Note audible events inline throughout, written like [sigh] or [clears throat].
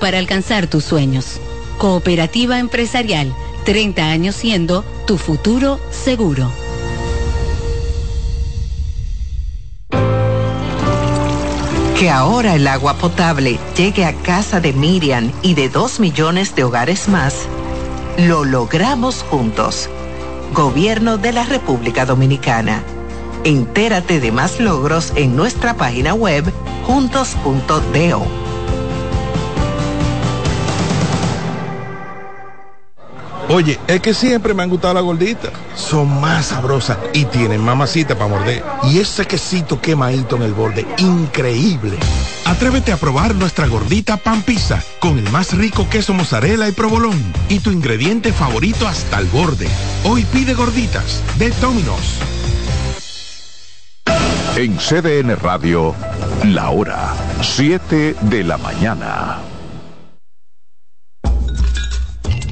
para alcanzar tus sueños. Cooperativa empresarial, 30 años siendo tu futuro seguro. Que ahora el agua potable llegue a casa de Miriam y de dos millones de hogares más, lo logramos juntos. Gobierno de la República Dominicana. Entérate de más logros en nuestra página web juntos.do. Oye, es que siempre me han gustado las gorditas. Son más sabrosas y tienen mamacita para morder. Y ese quesito quemadito en el borde, increíble. Atrévete a probar nuestra gordita pan pizza con el más rico queso mozzarella y provolón y tu ingrediente favorito hasta el borde. Hoy pide gorditas de Domino's. En CDN Radio, la hora 7 de la mañana.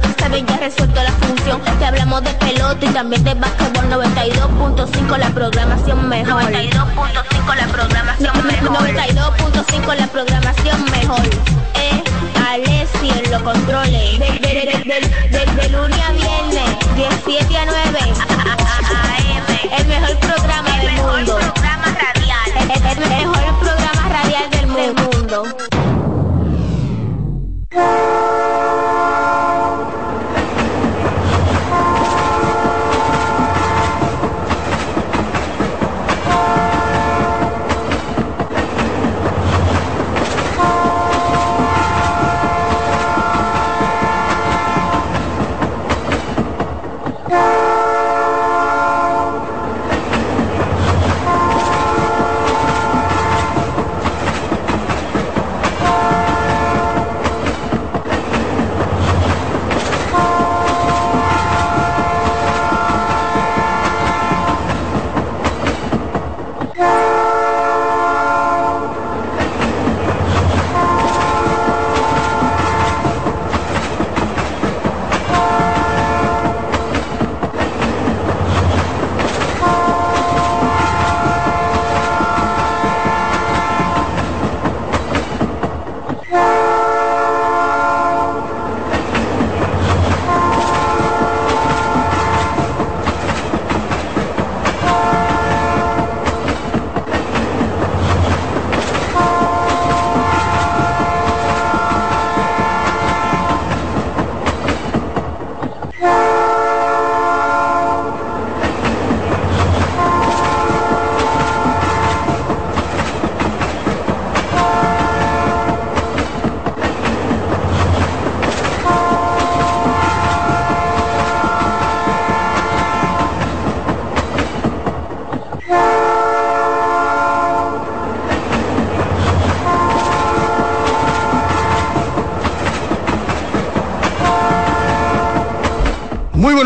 saben, ya resuelto la función. Te hablamos de pelota y también de básquetbol 92.5 la programación mejor. 92.5 la programación mejor. 92.5 la programación mejor. Eh, Alessi en los controles. De, de, de, de, lunes a viernes, 17 a 9. AM. El mejor programa del mundo. programa radial. El mejor programa radial del mundo.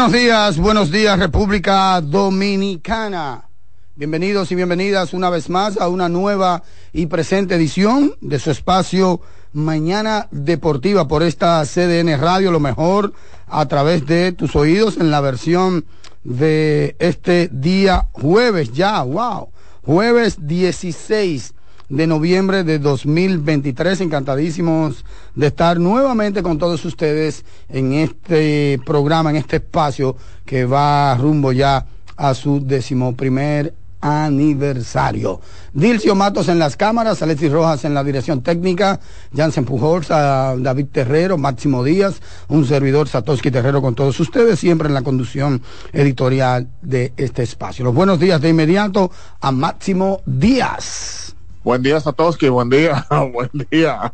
Buenos días, buenos días República Dominicana. Bienvenidos y bienvenidas una vez más a una nueva y presente edición de su espacio Mañana Deportiva por esta CDN Radio, lo mejor a través de tus oídos en la versión de este día jueves ya, wow, jueves 16 de noviembre de 2023. Encantadísimos de estar nuevamente con todos ustedes en este programa, en este espacio que va rumbo ya a su decimoprimer aniversario. Dilcio Matos en las cámaras, Alexis Rojas en la dirección técnica, Jansen Pujols, David Terrero, Máximo Díaz, un servidor Satoshi Terrero con todos ustedes, siempre en la conducción editorial de este espacio. Los buenos días de inmediato a Máximo Díaz. Buen día Satoshi, buen día, [laughs] buen día.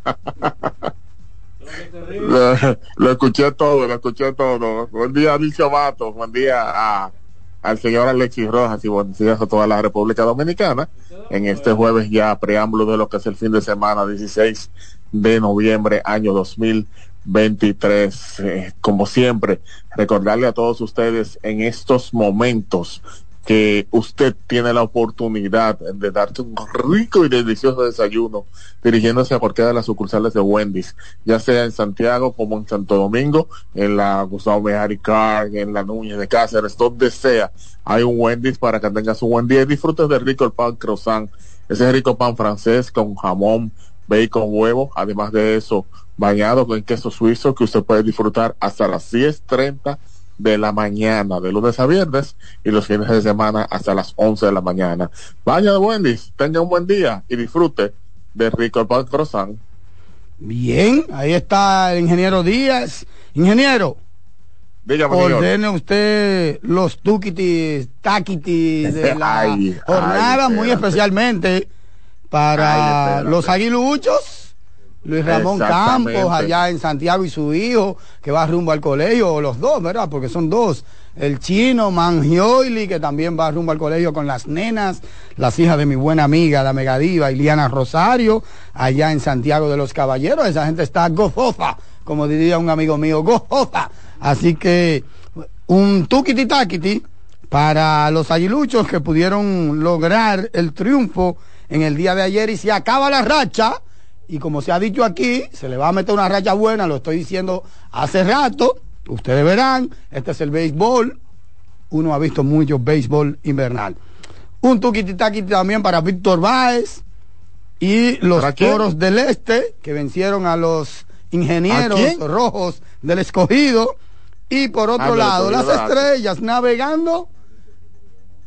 [laughs] lo, escuché todo, lo escuché todo. Buen día, Dilcio Matos, buen día a al señor Alexis Rojas y buenos días a toda la República Dominicana en este jueves ya preámbulo de lo que es el fin de semana 16 de noviembre año 2023. Eh, como siempre, recordarle a todos ustedes en estos momentos que usted tiene la oportunidad de darte un rico y delicioso desayuno dirigiéndose a cualquiera de las sucursales de Wendy's, ya sea en Santiago como en Santo Domingo, en la Gustavo Mejari Car, en la Núñez de Cáceres, donde sea, hay un Wendy's para que tengas un buen día y disfrutes del rico el pan croissant, ese rico pan francés con jamón, bacon, huevo, además de eso, bañado con queso suizo que usted puede disfrutar hasta las 10.30 de la mañana, de lunes a viernes, y los fines de semana hasta las 11 de la mañana. Vaya de Wendy's, tenga un buen día y disfrute de Rico Pan Croissant. Bien, ahí está el ingeniero Díaz. Ingeniero, Dígame, ordene usted los tuquitis, taquitis de [laughs] la jornada, muy especialmente para los aguiluchos Luis Ramón Campos, allá en Santiago, y su hijo, que va rumbo al colegio, o los dos, ¿verdad? Porque son dos. El chino Mangioili, que también va rumbo al colegio con las nenas, las hijas de mi buena amiga, la megadiva, Iliana Rosario, allá en Santiago de los Caballeros. Esa gente está gozosa, como diría un amigo mío, gozosa. Así que un tuquiti taquiti para los aguiluchos que pudieron lograr el triunfo en el día de ayer y se acaba la racha y como se ha dicho aquí, se le va a meter una raya buena, lo estoy diciendo hace rato. Ustedes verán, este es el béisbol. Uno ha visto mucho béisbol invernal. Un tuquititaqui también para Víctor Báez y los toros del este que vencieron a los ingenieros rojos del escogido. Y por otro ah, lado, las estrellas navegando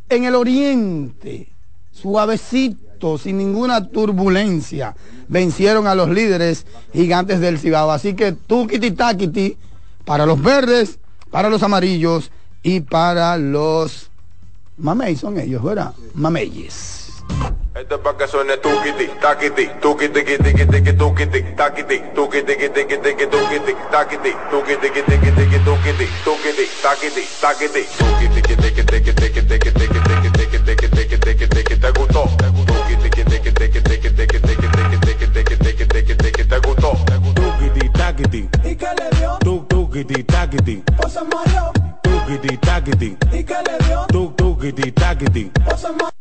en el oriente, suavecito sin ninguna turbulencia, vencieron a los líderes gigantes del Cibao. Así que tukiti takiti para los verdes, para los amarillos y para los mamey son ellos, ¿verdad? Mameyes. Esto es para que suene tukiti, tukiti, tukiti, tukiti, tukiti, takiti, takiti, tukiti, tukiti, tukiti, tukiti, tukiti, tukiti, tukiti, te gustó. ¿Te gustó? Tukiti, takiti.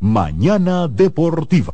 Mañana Deportiva.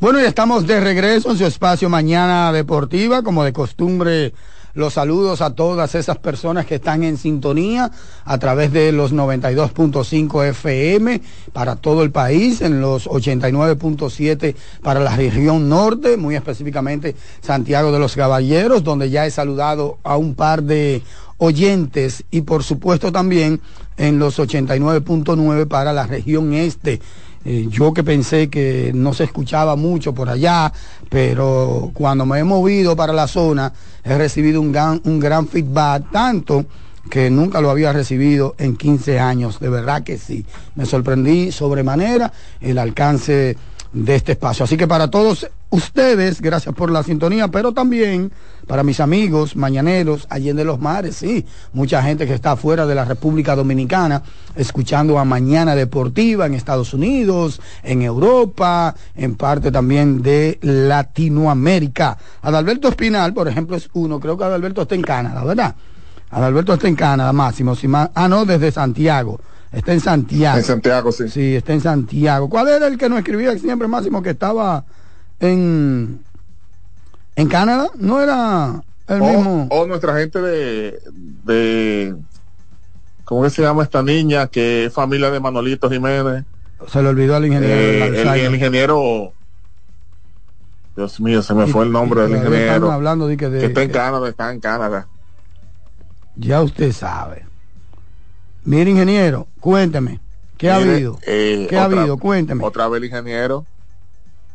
Bueno, ya estamos de regreso en su espacio Mañana Deportiva, como de costumbre los saludos a todas esas personas que están en sintonía a través de los 92.5 FM para todo el país, en los 89.7 para la región norte, muy específicamente Santiago de los Caballeros, donde ya he saludado a un par de oyentes y por supuesto también en los 89.9 para la región este eh, yo que pensé que no se escuchaba mucho por allá, pero cuando me he movido para la zona he recibido un gran, un gran feedback, tanto que nunca lo había recibido en 15 años, de verdad que sí. Me sorprendí sobremanera el alcance de este espacio. Así que para todos ustedes, gracias por la sintonía, pero también para mis amigos mañaneros, de los mares, sí, mucha gente que está fuera de la República Dominicana, escuchando a Mañana Deportiva en Estados Unidos, en Europa, en parte también de Latinoamérica. Adalberto Espinal, por ejemplo, es uno, creo que Adalberto está en Canadá, ¿verdad? Adalberto está en Canadá, Máximo, si ah, no, desde Santiago. Está en Santiago. En Santiago, sí. Sí, está en Santiago. ¿Cuál era el que nos escribía siempre, Máximo, que estaba en, en Canadá? ¿No era el mismo? O nuestra gente de, de ¿cómo que se llama esta niña que es familia de Manolito Jiménez? Se le olvidó al ingeniero. Eh, el ingeniero, Dios mío, se me Y- fue el nombre del ingeniero. hablando de que, de- que está en Canadá, está en Canadá. ya usted sabe. Mire, ingeniero, cuénteme. ¿Qué ha habido? eh, ¿Qué ha habido? Cuénteme. Otra vez el ingeniero.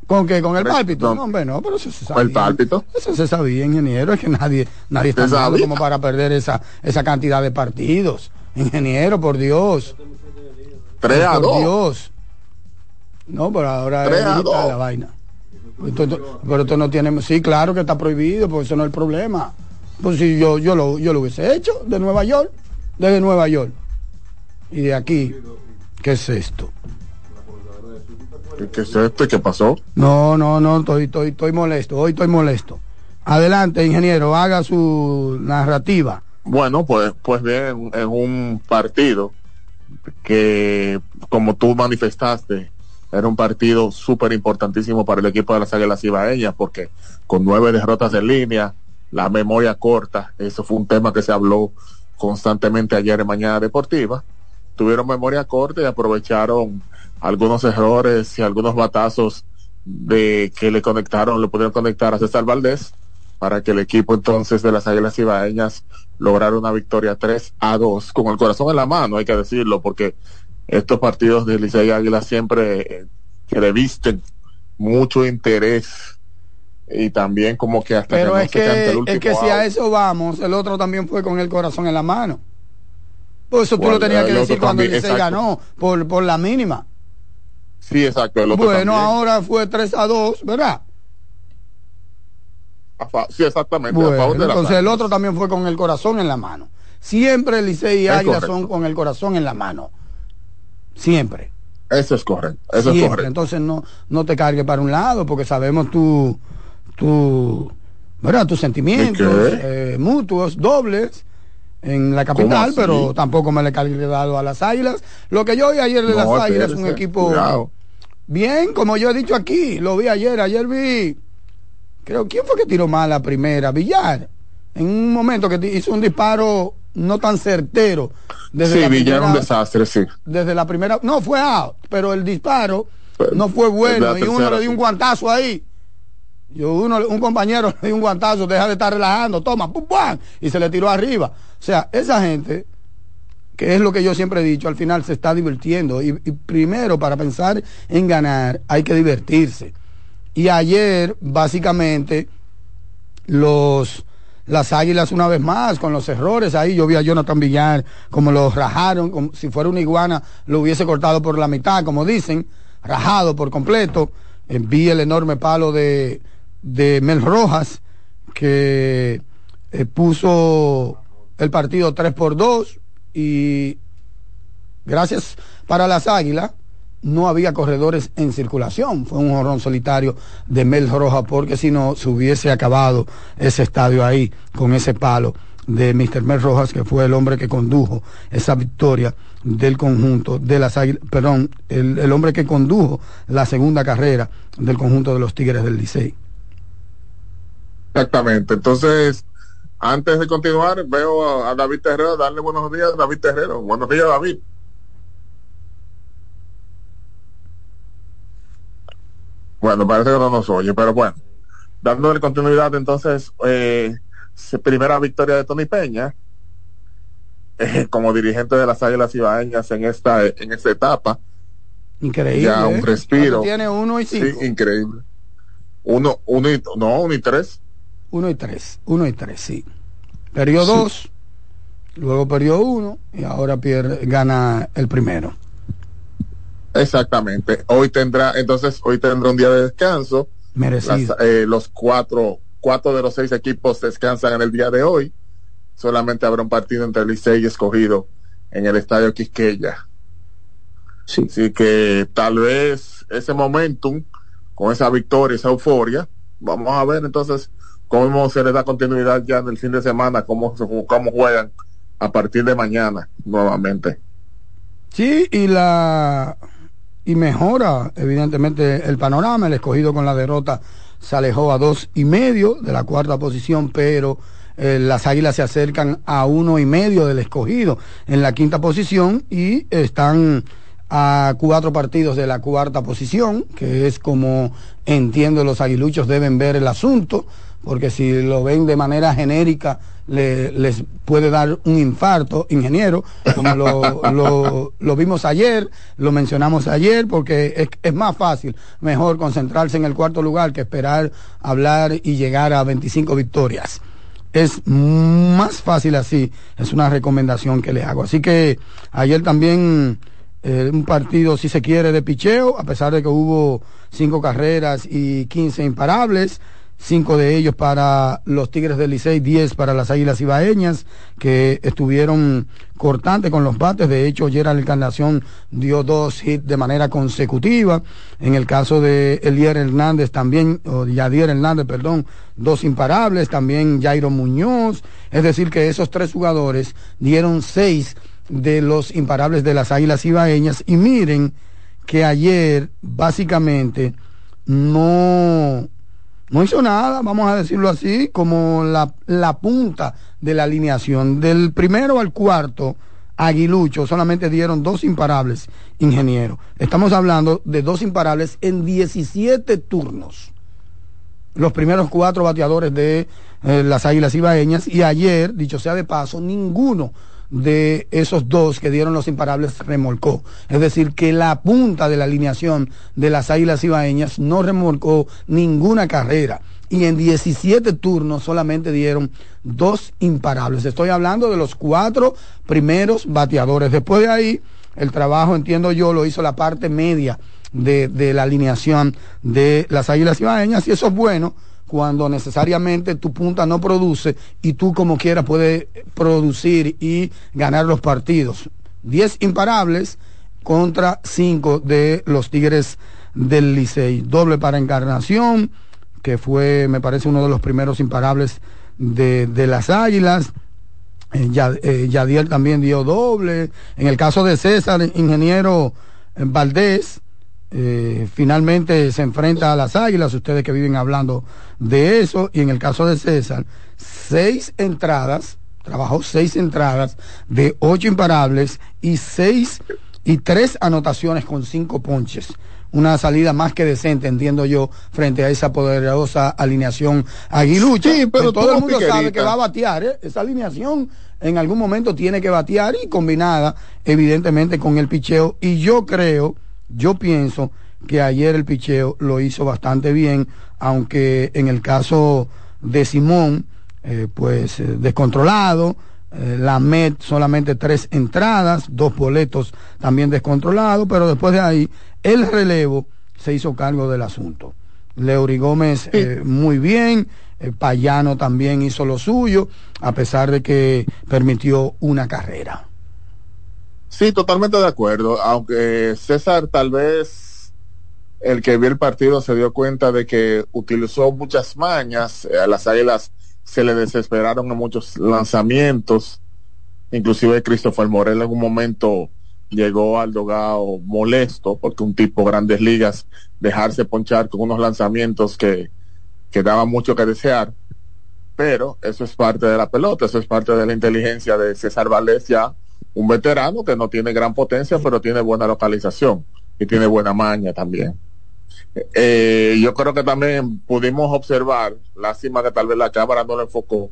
¿Con qué? ¿Con el pálpito? no. No, hombre, no, pero eso se sabía. ¿El pálpito? Eso se sabía, ingeniero. Es que nadie, nadie está ¿Usted malo como para perder esa, esa cantidad de partidos. Ingeniero, por Dios. 3 a por 2. Dios. No, pero ahora es digital la vaina. Esto- esto- pero esto no tiene. Sí, claro que está prohibido, porque eso no es el problema. Pues si yo, yo, lo, yo lo hubiese hecho de Nueva York, desde Nueva York. Y de aquí, ¿qué es esto? ¿Qué es esto? ¿Qué pasó? No, no, no, estoy, estoy, estoy molesto, hoy estoy molesto. Adelante, ingeniero, haga su narrativa. Bueno, pues, pues bien, en un partido que, como tú manifestaste, era un partido súper importantísimo para el equipo de las Águilas Ibaeñas, porque con nueve derrotas en línea, la memoria corta, eso fue un tema que se habló constantemente ayer en Mañana Deportiva, tuvieron memoria corta y aprovecharon algunos errores y algunos batazos de que le conectaron, le pudieron conectar a César Valdés para que el equipo entonces de las Águilas Ibaeñas lograra una victoria 3 a 2 con el corazón en la mano, hay que decirlo, porque estos partidos de Licey y Águila siempre eh, que le visten mucho interés y también como que hasta Pero que no es se cante el último es que si a out. eso vamos, el otro también fue con el corazón en la mano. Por eso tú Bueno, lo tenías que decir cuando también, Licey ganó, por, por la mínima. Sí, exacto, el otro Bueno, también. ahora fue 3 a 2, ¿verdad? A sí, exactamente, a Bueno, favor de las entonces el otro también fue con el corazón en la mano. Siempre Licey y Águila son con el corazón en la mano. Siempre. Eso es correcto, eso es correcto. Entonces no, no te cargues para un lado, porque sabemos tu, tu, ¿verdad? tus sentimientos ¿De eh, mutuos, dobles en la capital, pero tampoco me le cargué dado a las águilas. Lo que yo vi ayer de No, las águilas es un equipo cuidado. bien, como yo he dicho aquí, lo vi ayer, ayer vi, creo, ¿quién fue que tiró mal la primera? Villar, en un momento que hizo un disparo no tan certero. Desde Sí, la Villar un primera- desastre, sí. desde la primera, no fue out, pero el disparo Pero, no fue bueno y uno le dio un guantazo ahí. Yo uno, un compañero [laughs] le dio un guantazo, deja de estar relajando, toma, pum, pum, y se le tiró arriba. O sea, esa gente, que es lo que yo siempre he dicho, al final se está divirtiendo. Y, primero, para pensar en ganar, hay que divertirse. Y ayer, básicamente, los las águilas una vez más con los errores ahí yo vi a Jonathan Villar como lo rajaron como si fuera una iguana lo hubiese cortado por la mitad como dicen rajado por completo Eh, vi el enorme palo de de Mel Rojas que eh, puso el partido 3 por 2 y gracias para las águilas no había corredores en circulación. Fue un jorrón solitario de Mel Roja, porque si no, se hubiese acabado ese estadio ahí con ese palo de Mr. Mel Rojas, que fue el hombre que condujo esa victoria del conjunto de las águilas, perdón, el, el hombre que condujo la segunda carrera del conjunto de los Tigres del Licey. Exactamente. Entonces, antes de continuar, veo a, David Terrero, darle buenos días a David Terrero. Buenos días, David. Bueno, parece que no nos oye, pero bueno. Dándole continuidad, entonces, eh, primera victoria de Tony Peña [laughs] eh, como dirigente de las Águilas Ibaeñas en esta, en esta etapa. Increíble. Ya un ¿eh? respiro. Cuando Tiene uno y Sí, cinco. increíble. Uno, uno y, no, uno y tres. Uno y tres. Uno y tres, sí. Perdió dos, luego perdió uno y ahora pierde, gana el primero. Exactamente. Hoy tendrá, entonces, hoy tendrá un día de descanso. Merecido. Las, eh, los cuatro, cuatro de los seis equipos descansan en el día de hoy. Solamente habrá un partido entre Licey y Escogido en el Estadio Quisqueya. Sí. Así que tal vez ese momentum, con esa victoria, esa euforia, vamos a ver entonces cómo se le da continuidad ya en el fin de semana, cómo, cómo juegan a partir de mañana nuevamente. Sí, y la y mejora evidentemente el panorama. El escogido con la derrota se alejó a dos y medio de la cuarta posición, pero eh, las águilas se acercan a uno y medio del escogido en la quinta posición y están a cuatro partidos de la cuarta posición, que es como entiendo los aguiluchos deben ver el asunto, porque si lo ven de manera genérica les puede dar un infarto, ingeniero, como [laughs] lo, lo, vimos ayer, lo mencionamos ayer, porque es, es, más fácil, mejor concentrarse en el cuarto lugar que esperar hablar y llegar a 25 victorias. Es más fácil así, es una recomendación que le hago. Así que ayer también eh, un partido, si se quiere, de picheo, a pesar de que hubo cinco carreras y 15 imparables cinco de ellos para los Tigres del Licey, diez para las Águilas Ibaeñas, que estuvieron cortantes con los bates. De hecho, ayer la Encarnación dio dos hits de manera consecutiva. En el caso de Elier Hernández también, o Yadier Hernández, perdón, dos imparables. También Jairo Muñoz. Es decir, que esos tres jugadores dieron seis de los imparables de las Águilas Ibaeñas. Y miren que ayer, básicamente, no no hizo nada, vamos a decirlo así, como la, la punta de la alineación. Del primero al cuarto, Aguilucho solamente dieron dos imparables, ingeniero. Estamos hablando de dos imparables en 17 turnos. Los primeros cuatro bateadores de eh, las Águilas Ibaeñas y ayer, dicho sea de paso, ninguno de esos dos que dieron los imparables remolcó. Es decir, que la punta de la alineación de las Águilas Ibaeñas no remolcó ninguna carrera. Y en 17 turnos solamente dieron dos imparables. Estoy hablando de los cuatro primeros bateadores. Después de ahí, el trabajo, entiendo yo, lo hizo la parte media de, de la alineación de las Águilas Ibaeñas. Y eso es bueno cuando necesariamente tu punta no produce y tú como quieras puedes producir y ganar los partidos. Diez imparables contra cinco de los Tigres del Licey. Doble para Encarnación, que fue, me parece, uno de los primeros imparables de, de las Águilas. Eh, eh, Yadiel también dio doble. En el caso de César, ingeniero eh, Valdés, eh, finalmente se enfrenta a las águilas, ustedes que viven hablando de eso, y en el caso de César, seis entradas, trabajó seis entradas de ocho imparables y seis y tres anotaciones con cinco ponches. Una salida más que decente, entiendo yo, frente a esa poderosa alineación aguilucha. Sí, pero todo el mundo sabe que va a batear, ¿eh? Esa alineación en algún momento tiene que batear y combinada, evidentemente, con el picheo. Y yo creo, yo pienso que ayer el picheo lo hizo bastante bien, aunque en el caso de Simón, eh, pues eh, descontrolado, eh, la MED solamente tres entradas, dos boletos también descontrolados, pero después de ahí el relevo se hizo cargo del asunto. Leury Gómez muy bien, Payano también hizo lo suyo, a pesar de que permitió una carrera. Sí, totalmente de acuerdo. Aunque César tal vez el que vio el partido se dio cuenta de que utilizó muchas mañas. A las águilas se le desesperaron en muchos lanzamientos. Inclusive Christopher Morel en un momento llegó al dogado molesto porque un tipo grandes ligas dejarse ponchar con unos lanzamientos que, que mucho que desear. Pero eso es parte de la pelota, eso es parte de la inteligencia de César Valdés ya un veterano que no tiene gran potencia, pero tiene buena localización y tiene buena maña también. Eh, yo creo que también pudimos observar, lástima que tal vez la cámara no le enfocó,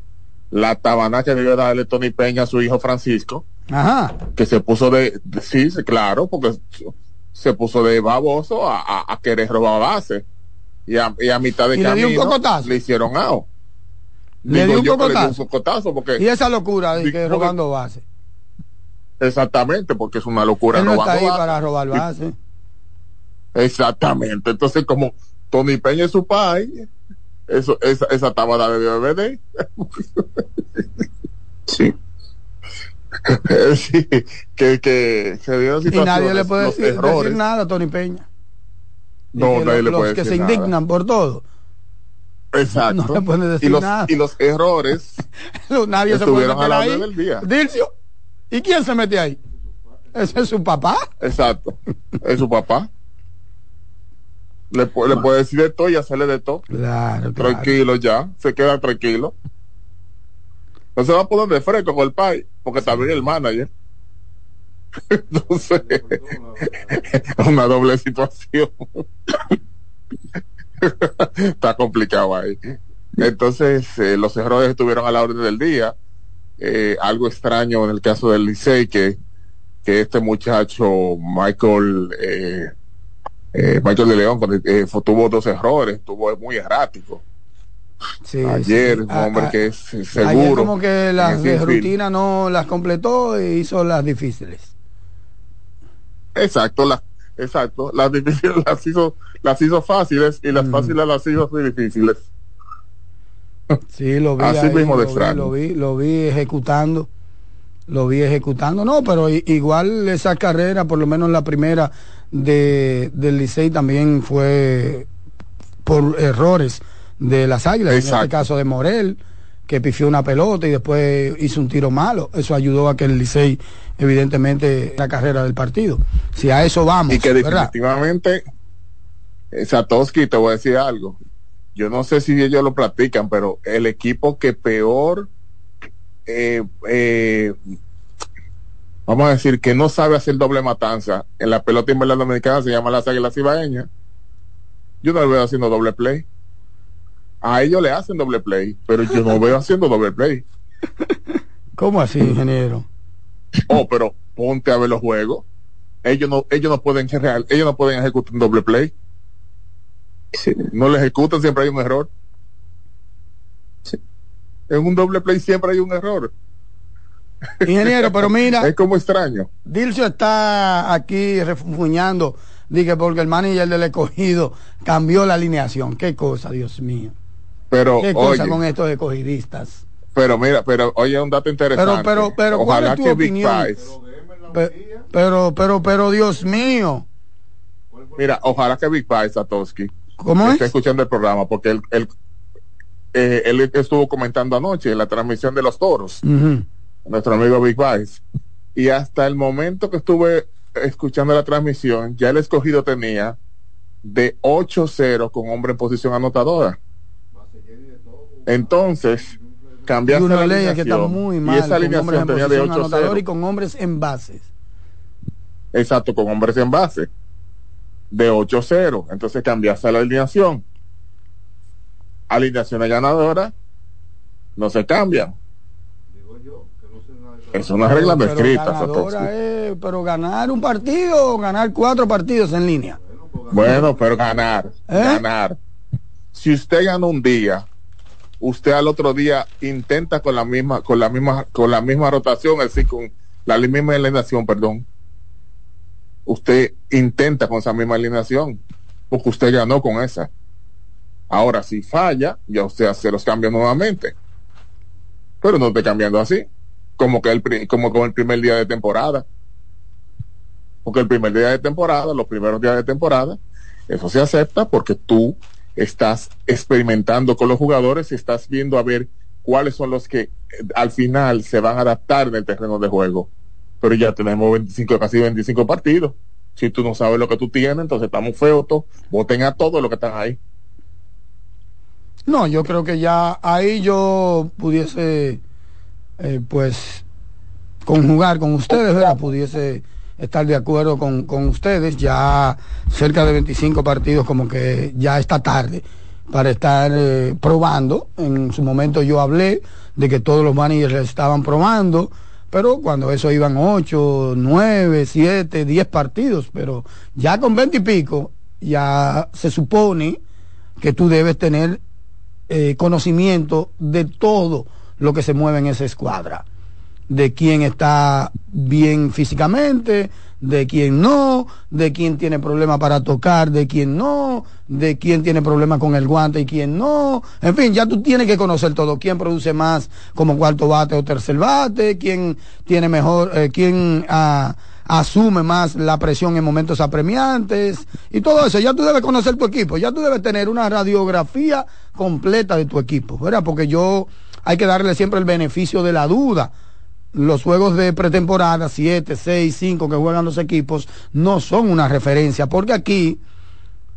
la tabana que debe darle Tony Peña a su hijo Francisco, Ajá. que se puso de, sí, claro, porque se puso de baboso a, querer robar base. Y a, mitad de camino le, hicieron ao. Le dio un cocotazo. cocotazo porque, y esa locura de que robando base. Exactamente, porque es una locura. Él no está ahí para robar base. Exactamente. Entonces, como Tony Peña es su padre, eso, esa, esa tabada de DVD. [laughs] sí. [laughs] sí, que, que Y nadie le puede decir, decir, nada a Tony Peña. No, nadie le puede los que se indignan por todo. Exacto. [laughs] No le pueden decir y los, nada. Y los errores. nadie se puede meter ahí. Dircio, ¿Y quién se mete ahí? ¿Ese es su papá? Exacto. Es su papá. Le, le puede decir de todo y hacerle de todo. Claro, Tranquilo ya. Se queda tranquilo. no se va a poner de fresco con el país, porque también el manager. [laughs] Entonces, [laughs] una doble situación. [laughs] Está complicado ahí. Entonces, eh, los errores estuvieron a la orden del día. Eh, algo extraño en el caso del Licey, que, que este muchacho, Michael, eh, eh Michael de León, eh, tuvo dos errores, estuvo muy errático. Sí, ayer, sí. un hombre A- a- que es seguro. Ayer como que las de rutina no las completó e hizo las difíciles. Exacto, la, exacto. Las difíciles [laughs] las hizo, las hizo fáciles y las fáciles las hizo muy difíciles. Sí, lo vi. Así ahí, mismo de lo vi, lo vi, lo vi ejecutando. Lo vi ejecutando. No, pero igual esa carrera, por lo menos la primera de, del Licey también fue por errores de las águilas. En este Exacto. caso de Morel, que pifió una pelota y después hizo un tiro malo. Eso ayudó a que el Licey, evidentemente, la carrera del partido. Si a eso vamos, Y que definitivamente, eh, Satoshi, te voy a decir algo. Yo no sé si ellos lo practican, pero el equipo que peor, eh, eh, vamos a decir, que no sabe hacer doble matanza en la pelota invernal dominicana se llama las Águilas Ibaeñas. Yo no lo veo haciendo doble play. A ellos le hacen doble play, pero yo no veo haciendo doble play. [laughs] ¿Cómo así, ingeniero? Oh, pero ponte a ver los juegos. Ellos no, ellos no pueden real, ellos no pueden ejecutar un doble play. No lo ejecutan, siempre hay un error. En un doble play siempre hay un error. Ingeniero, pero mira. [laughs] Es como extraño. Dilcio está aquí refunfuñando, dije porque el manager del escogido cambió la alineación. Qué cosa, Dios mío. Pero, Qué cosa oye, con estos escogidistas. pero mira, pero oye, un dato interesante. Pero, pero, pero, ¿cuál Ojalá es tu que Big opinión? Pies- Pe- Pero, pero, pero, Dios mío. mira, ojalá que Big Pie Satoshi ¿Cómo esté es? escuchando el programa, porque él, él, eh, él estuvo comentando anoche en la transmisión de los toros. Nuestro amigo Big Vice. Y hasta el momento que estuve escuchando la transmisión, ya el escogido tenía de 8-0 con hombre en posición anotadora. Entonces, Y cambiaste una la ley que está muy y mal. esa con hombres alineación en tenía de posición anotador y 8-0. con hombres en bases. Exacto, con hombres en base. De 8-0. Entonces cambiaste la alineación. Alineaciones ganadoras no se cambian. Es una regla no Pero escrita, pero ganar un partido o ganar cuatro partidos en línea. Bueno, pero ganar, ¿Eh? ganar. Si usted gana un día, usted al otro día intenta con la misma, con la misma, con la misma rotación, es decir, con la misma alineación, perdón. Usted intenta con esa misma alineación, porque usted ganó con esa. Ahora, si falla, ya usted hace los cambios nuevamente. Pero no esté cambiando así, como que el, como con el primer día de temporada. Porque el primer día de temporada, los primeros días de temporada, eso se acepta porque tú estás experimentando con los jugadores y estás viendo a ver cuáles son los que eh, al final se van a adaptar en el terreno de juego. Pero ya tenemos 25, casi 25 partidos. Si tú no sabes lo que tú tienes, entonces estamos feos todos. Voten a todos los que están ahí. No, yo creo que ya ahí yo pudiese, eh, pues, conjugar con ustedes, ¿verdad? Pudiese estar de acuerdo con, con ustedes. Ya cerca de 25 partidos, como que ya está tarde para estar eh, probando. En su momento yo hablé de que todos los managers estaban probando, pero cuando eso iban 8, 9, 7, 10 partidos, pero ya con 20 y pico, ya se supone que tú debes tener eh, conocimiento de todo lo que se mueve en esa escuadra, de quién está bien físicamente, de quién no, de quién tiene problemas para tocar, de quién no, de quién tiene problemas con el guante y quién no. En fin, ya tú tienes que conocer todo, quién produce más como cuarto bate o tercer bate, quién tiene mejor, eh, quién ah, asume más la presión en momentos apremiantes y todo eso. Ya tú debes conocer tu equipo, ya tú debes tener una radiografía completa de tu equipo, ¿verdad? Porque yo hay que darle siempre el beneficio de la duda. Los juegos de pretemporada, 7, 6, 5 que juegan los equipos, no son una referencia, porque aquí,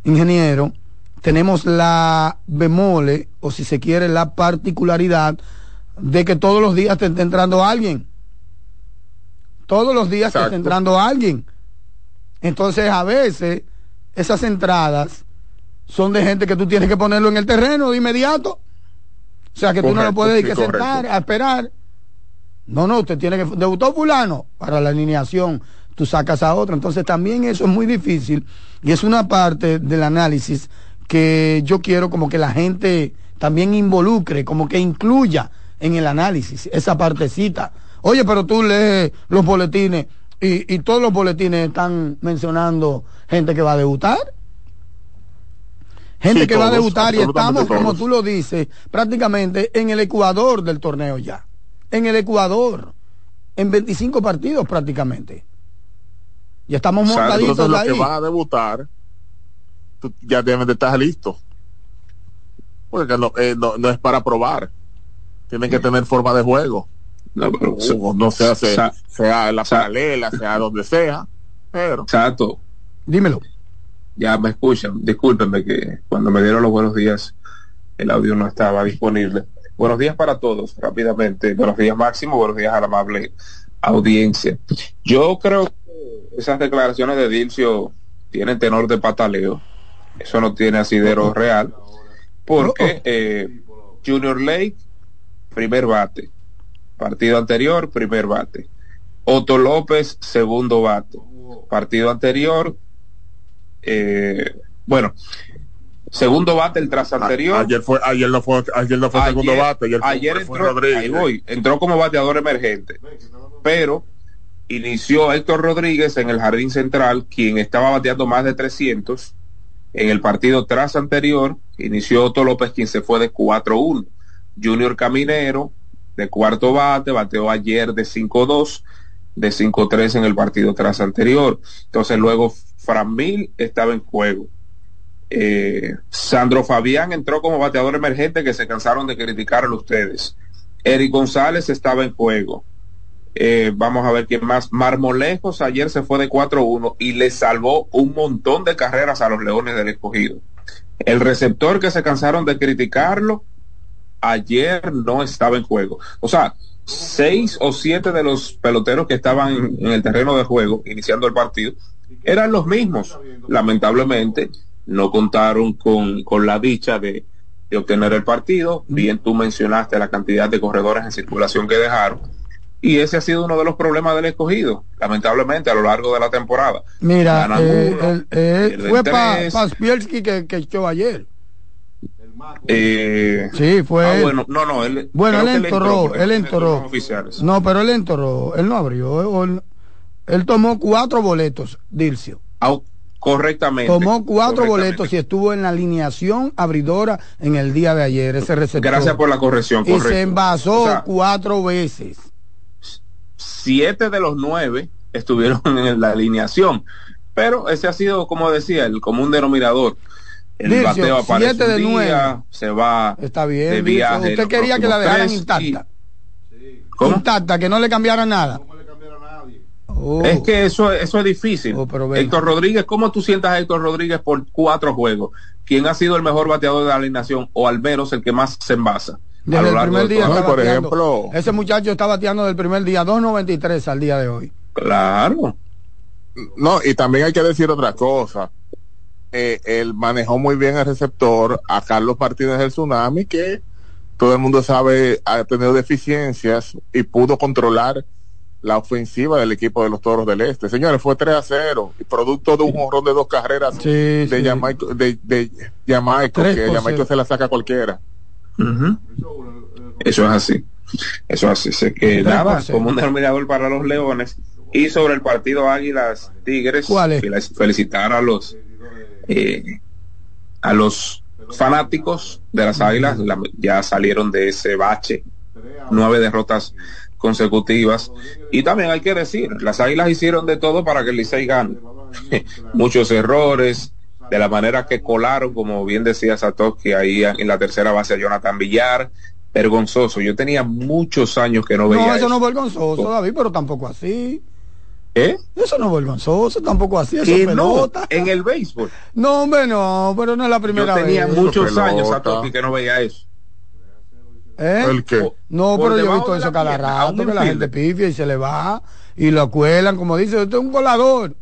ingeniero, tenemos la bemole, o si se quiere, la particularidad de que todos los días te esté entrando alguien. Todos los días te esté entrando alguien. Entonces, a veces, esas entradas son de gente que tú tienes que ponerlo en el terreno de inmediato. O sea, que tú no lo puedes ir sí, que sentar a esperar. No, no, usted tiene que... Debutó fulano para la alineación, tú sacas a otro. Entonces también eso es muy difícil y es una parte del análisis que yo quiero como que la gente también involucre, como que incluya en el análisis esa partecita. Oye, pero tú lees los boletines y, y todos los boletines están mencionando gente que va a debutar. Gente Sí, que va a debutar y estamos, como tú lo dices, prácticamente en el ecuador del torneo ya. En el Ecuador. En 25 partidos prácticamente. Y estamos montaditos entonces los ahí. que van a debutar, tú ya deben de estar listos. Porque no, eh, no, no es para probar. Tienen que tener forma de juego. No, pero, O no sea, sea en la paralela, sea donde sea. Pero Exacto. Dímelo. Ya me escuchan. Discúlpenme que cuando me dieron los buenos días el audio no estaba disponible. Buenos días para todos, rápidamente. Buenos días Máximo, buenos días a la amable audiencia. Yo creo que esas declaraciones de Dilcio tienen tenor de pataleo. Eso no tiene asidero real. Porque eh, Junior Lake, primer bate. Partido anterior, primer bate. Otto López, segundo bate. Partido anterior, eh, bueno, segundo bate el tras anterior. ayer fue, ayer no fue, ayer no fue segundo bate, ayer, fue- ayer fue entró, Rodríguez. ahí voy, entró como bateador emergente, pero inició Héctor Rodríguez en el jardín central, quien estaba bateando más de 300 en el partido tras anterior, inició Otto López, quien se fue de 4-1. Junior Caminero, de cuarto bate, bateó ayer de 5-2, de 5-3 en el partido tras anterior. Entonces luego Framil estaba en juego. Eh, Sandro Fabián entró como bateador emergente que se cansaron de criticarlo ustedes. Eric González estaba en juego. Eh, vamos a ver quién más. Marmolejos ayer se fue de 4-1 y le salvó un montón de carreras a los Leones del Escogido. El receptor que se cansaron de criticarlo ayer no estaba en juego. O sea, seis o siete de los peloteros que estaban en, el terreno de juego iniciando el partido eran los mismos. Lamentablemente no contaron con, con la dicha de, de obtener el partido. Bien tú mencionaste la cantidad de corredores en circulación que dejaron. Y ese ha sido uno de los problemas del escogido, lamentablemente, a lo largo de la temporada. Mira, eh, uno, el- eh, fue pa. Paspielski que, que echó ayer. Eh, Sí, fue ah, bueno, no, no, él, Bueno, él entorró, él entorró. oficiales. No, pero él entorró, él no abrió. Él, él tomó cuatro boletos, Dilcio. Ah, correctamente. Tomó cuatro correctamente. boletos y estuvo en la alineación abridora en el día de ayer, ese receptor. Gracias por la corrección, Y correcto. se envasó O sea, cuatro veces. siete de los nueve estuvieron [laughs] en la alineación. Pero ese ha sido, como decía, el común denominador. El Dircio, bateo aparece siete de un día, nueve. se va Está bien. de viaje. Usted quería que la dejaran intacta. y- ¿Cómo? Intacta, que no le cambiara nada. Oh. Es que eso, eso es difícil. Oh, pero. Héctor Rodríguez, ¿cómo tú sientas a Héctor Rodríguez por cuatro juegos? ¿Quién ha sido el mejor bateador de la alineación o al menos el que más se envasa? a Desde lo el largo primer de día todo- por bateando. ejemplo- Ese muchacho está bateando del primer día, 2.93 al día de hoy. Claro. No, y también hay que decir otra cosa. Eh, él manejó muy bien el receptor a Carlos Martínez del Tsunami, que todo el mundo sabe ha tenido deficiencias y pudo controlar la ofensiva del equipo de los Toros del Este. Señores, fue 3 a 0 y producto de un jorrón de dos carreras Sí, de sí. Jamaico, de, de Jamaico, Tres que cero. se la saca a cualquiera. Eso es así. Eso es así. Sé que Tres nada, por cero. como un denominador para los Leones. Y sobre el partido Águilas Tigres, felicitar a los eh, a los fanáticos de las Águilas, la- ya salieron de ese bache, nueve derrotas consecutivas. Y también hay que decir, las Águilas hicieron de todo para que el Licey gane. [laughs] Muchos errores, de la manera que colaron, como bien decía Satoshi, ahí en la tercera base a Jonathan Villar, vergonzoso. Yo tenía muchos años que no veía No, eso no es vergonzoso, David, pero tampoco así. ¿Eh? Eso no es vergonzoso, tampoco así. Eso es no, pelota. en el béisbol. No, hombre, no, pero no es la primera Yo tenía vez. muchos años, Satoshi, que no veía eso. ¿Eh? ¿El qué? No, pero yo he visto eso cada rato, que la gente pifia y se le va y lo cuelan, como dice, usted es un colador.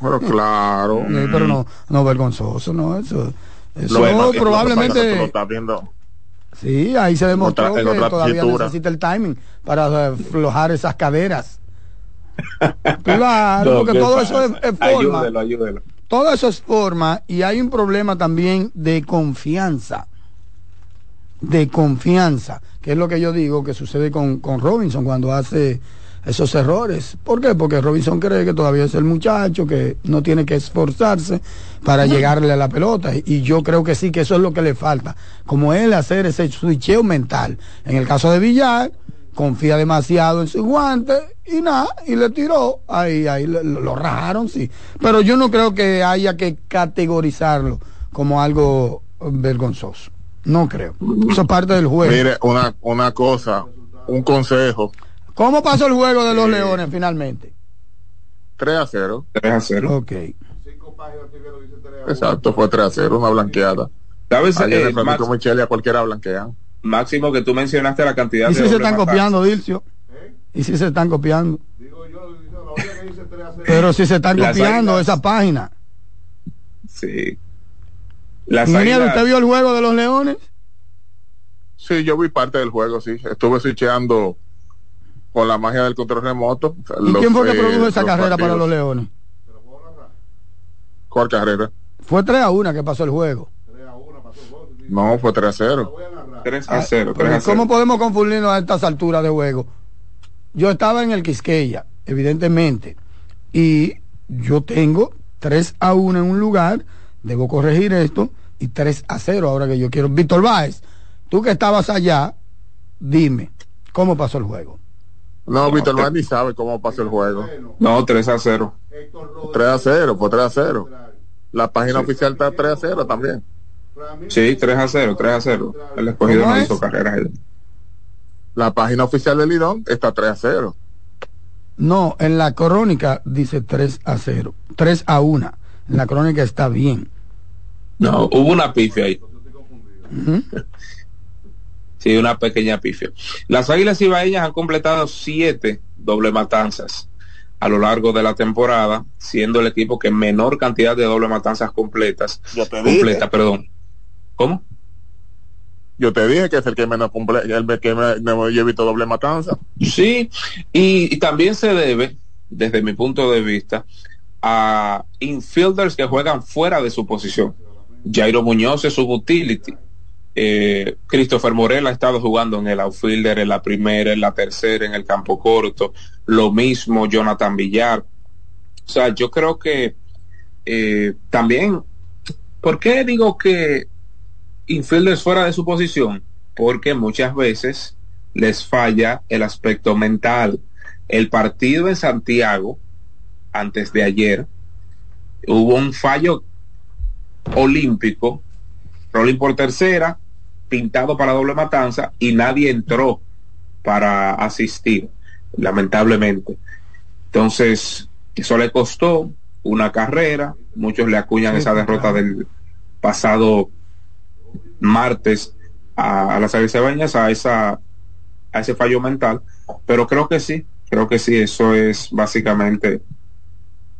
Pero [laughs] claro. Sí, pero no, no vergonzoso, no, eso. Eso lo lo probablemente, estás viendo. sí, ahí se demostró otra- que otra todavía necesita el timing para eh, aflojar esas caderas. [laughs] Claro, No, porque ¿qué todo pasa? eso es, es forma. Ayúdelo, ayúdelo. Todo eso es forma y hay un problema también de confianza. De confianza, que es lo que yo digo que sucede con, con Robinson cuando hace esos errores. ¿Por qué? Porque Robinson cree que todavía es el muchacho, que no tiene que esforzarse para llegarle a la pelota. Y, yo creo que sí, que eso es lo que le falta. Como él hacer ese switcheo mental. En el caso de Villar, confía demasiado en su guante y nada, y le tiró, ahí, ahí lo, lo rajaron, sí. Pero yo no creo que haya que categorizarlo como algo vergonzoso. No creo. Eso es parte del juego. Mire, una, una cosa, un consejo. ¿Cómo pasó el juego de los Leones finalmente? 3 a 0. 3 a 0. Ok. Exacto, fue 3 a 0, una blanqueada. ¿Sabes? Ayer eh, Max- Michele a cualquiera blanquean. Máximo que tú mencionaste la cantidad ¿Y de si se doble están copiando, Dilcio? ¿Y si se están copiando? Pero si se están Las copiando águilas- esa página. Sí. Las águilas- ¿usted vio el juego de los Leones? Sí, yo vi parte del juego, sí. Estuve switcheando con la magia del control remoto. ¿Y los, quién fue que eh, produjo esa los carrera para partidos. los Leones? ¿Cuál carrera? Fue 3 a 1 que pasó el juego. No, fue 3 a 0. 3 a 0. 3 Pero a 0. ¿Cómo podemos confundirnos a estas alturas de juego? Yo estaba en el Quisqueya, evidentemente, y yo tengo 3 a 1 en un lugar, debo corregir esto, y 3 a 0 ahora que yo quiero. Víctor Báez, tú que estabas allá, dime, ¿cómo pasó el juego? No, Víctor te- Vaz ni sabe cómo pasó el juego. No, 3 a 0. 3 a 0, fue 3 a 0. La página oficial está 3 a 0 también. Sí, 3 a 0, 3 a 0. El escogido ¿Cómo no es? hizo carrera. ahí. La página oficial de Lidón está 3 a 0. No, en la crónica dice 3 a 0, 3 a 1. En la crónica está bien. No, hubo una pifia ahí. Sí, una pequeña pifia. Las Águilas Ibaeñas han completado siete doble matanzas a lo largo de la temporada, siendo el equipo que menor cantidad de doble matanzas completas. Yo te dije. Completa, perdón. ¿Cómo? Yo te dije que es el que menos cumple, el que me, me- yo he visto doble matanza. Sí, y, y también se debe, desde mi punto de vista, a infielders que juegan fuera de su posición. Jairo Muñoz es su utility. Eh, Christopher Morel ha estado jugando en el outfielder, en la primera, en la tercera, en el campo corto. Lo mismo Jonathan Villar. O sea, yo creo que eh, también, ¿por qué digo que infielders fuera de su posición? Porque muchas veces les falla el aspecto mental. El partido en Santiago, antes de ayer, hubo un fallo olímpico, rolling por tercera, pintado para doble matanza y nadie entró para asistir, lamentablemente. Entonces, eso le costó una carrera, muchos le acuñan esa derrota del pasado martes a, a las Aricebañas, a esa a ese fallo mental, pero creo que sí, creo que sí, eso es básicamente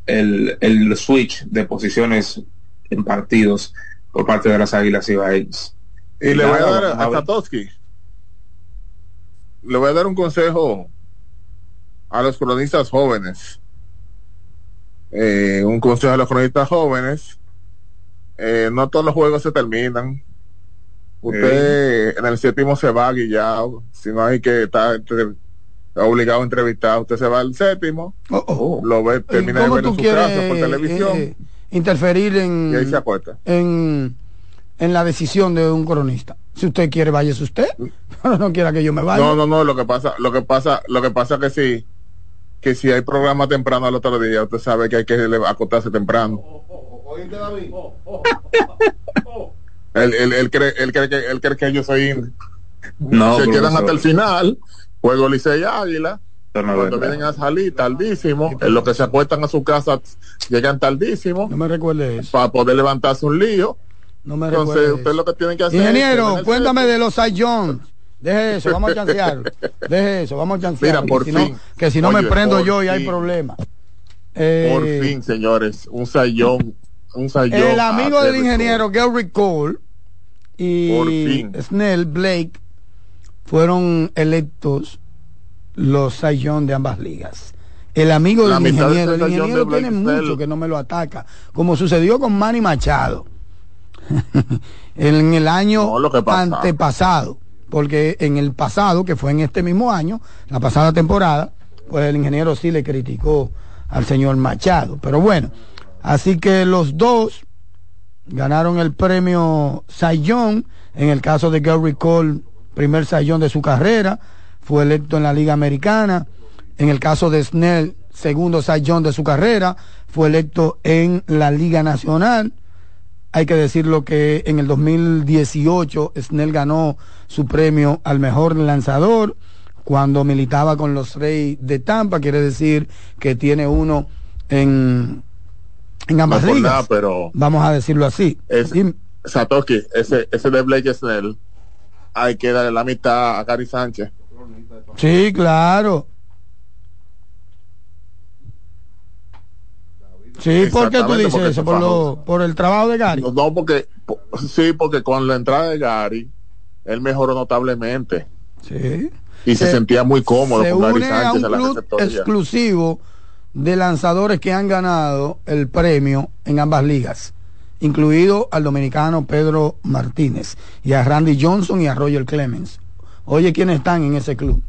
el, el switch de posiciones en partidos por parte de las Águilas Ibaeñas. Y le voy a dar a a. Satoshi. Le voy a dar un consejo a los cronistas jóvenes. Eh, un consejo a los cronistas jóvenes. Eh, no todos los juegos se terminan. Usted en el séptimo se va guillado. Si no hay que estar entre- obligado a entrevistar, usted se va al séptimo. Oh, oh. Lo ve, ¿Y termina de ¿Cómo ver en su quieres casa por televisión. Interferir en, en, en la decisión de un cronista? Si usted quiere, váyase usted. [laughs] Pero no quiera que yo me vaya. No, no, no, lo que pasa, lo que pasa, lo que pasa que sí, que si hay programa temprano al otro día, usted sabe que hay que acostarse temprano. Él, él, él cree, él cree que, él cree que yo soy. No, Se quedan hasta el final, juego Licey Águila, cuando vienen a salir tardísimo, en lo que se acuestan a su casa, llegan tardísimo, No me recuerde eso. para poder levantarse un lío. No me Entonces, recuerde usted eso. lo que tiene que hacer Ingeniero, cuéntame de los Jones Deje eso, vamos a chancear. [laughs] Deje eso, vamos a chancear. Mira, por que, fin. Si no, que si no Oye, me prendo yo y hay fin. problema. Por Eh, fin, señores, un sayón, un sayón. el amigo del ingeniero Gary Cole y. Snell Blake fueron electos los sayón de ambas ligas. El amigo del de ingeniero, el ingeniero tiene mucho que no me lo ataca, como sucedió con Manny Machado [laughs] en el año No, antepasado, porque en el pasado, que fue en este mismo año, la pasada temporada, pues el ingeniero sí le criticó al señor Machado. Pero bueno, así que los dos ganaron el premio Sayón. En el caso de Gary Cole, primer Sayón de su carrera, fue electo en la Liga Americana. En el caso de Snell, segundo Sayón de su carrera, fue electo en la Liga Nacional. Hay que decirlo que en el 2018 Snell ganó su premio al mejor lanzador cuando militaba con los Reyes de Tampa, quiere decir que tiene uno en, en No ambas por ligas. nada, pero Vamos a decirlo así. es. Satoshi, ese, ese de Blake Snell, hay que darle la mitad a Gary Sánchez. Sí, claro. Sí, ¿por qué tú dices eso? ¿Por, lo, ¿Por el trabajo de Gary? No, no, porque, po- sí, porque con la entrada de Gary, él mejoró notablemente Sí. y se, sentía muy cómodo se con Gary une a Sánchez un en la club exclusivo de lanzadores que han ganado el premio en ambas ligas, incluido al dominicano Pedro Martínez y a Randy Johnson y a Roger Clemens. Oye, ¿quiénes están en ese club?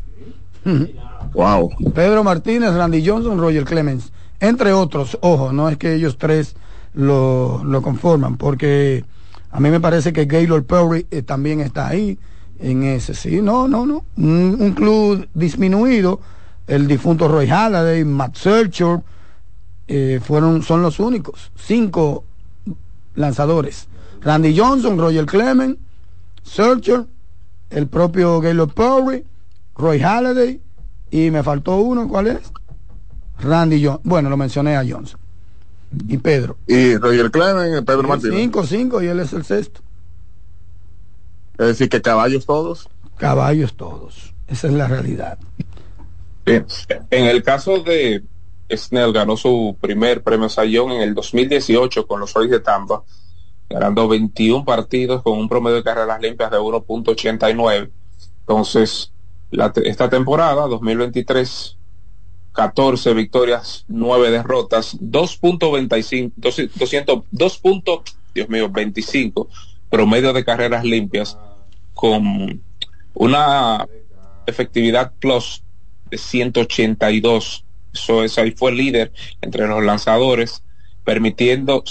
[laughs] Wow. Pedro Martínez, Randy Johnson, Roger Clemens, entre otros. Ojo, no es que ellos tres lo, lo conforman, porque a mí me parece que Gaylord Perry eh, también está ahí en ese. Sí, no, no, no. Un, un club disminuido. El difunto Roy Halladay, Matt Searcher, eh, fueron, son los únicos. Cinco lanzadores. Randy Johnson, Roger Clemens, Searcher, el propio Gaylord Perry, Roy Halladay y me faltó uno, ¿cuál es? Randy Johnson. Bueno, lo mencioné a Johnson. Y Pedro. Y Roger Clemens, Pedro Sí, Martínez. Cinco, cinco y él es el sexto. Es decir, que caballos todos. Caballos todos. Esa es la realidad. Bien. En el caso de Snell, ganó su primer premio Sayón en el 2018 con los Reyes de Tampa, ganando 21 partidos con un promedio de carreras limpias de 1.89. Entonces, esta temporada, 2023, 14 victorias, 9 derrotas, 2.25, 200, 2. punto- Dios mío, 25 promedio de carreras limpias con una efectividad plus de 182. Eso es, ahí fue el líder entre los lanzadores, permitiendo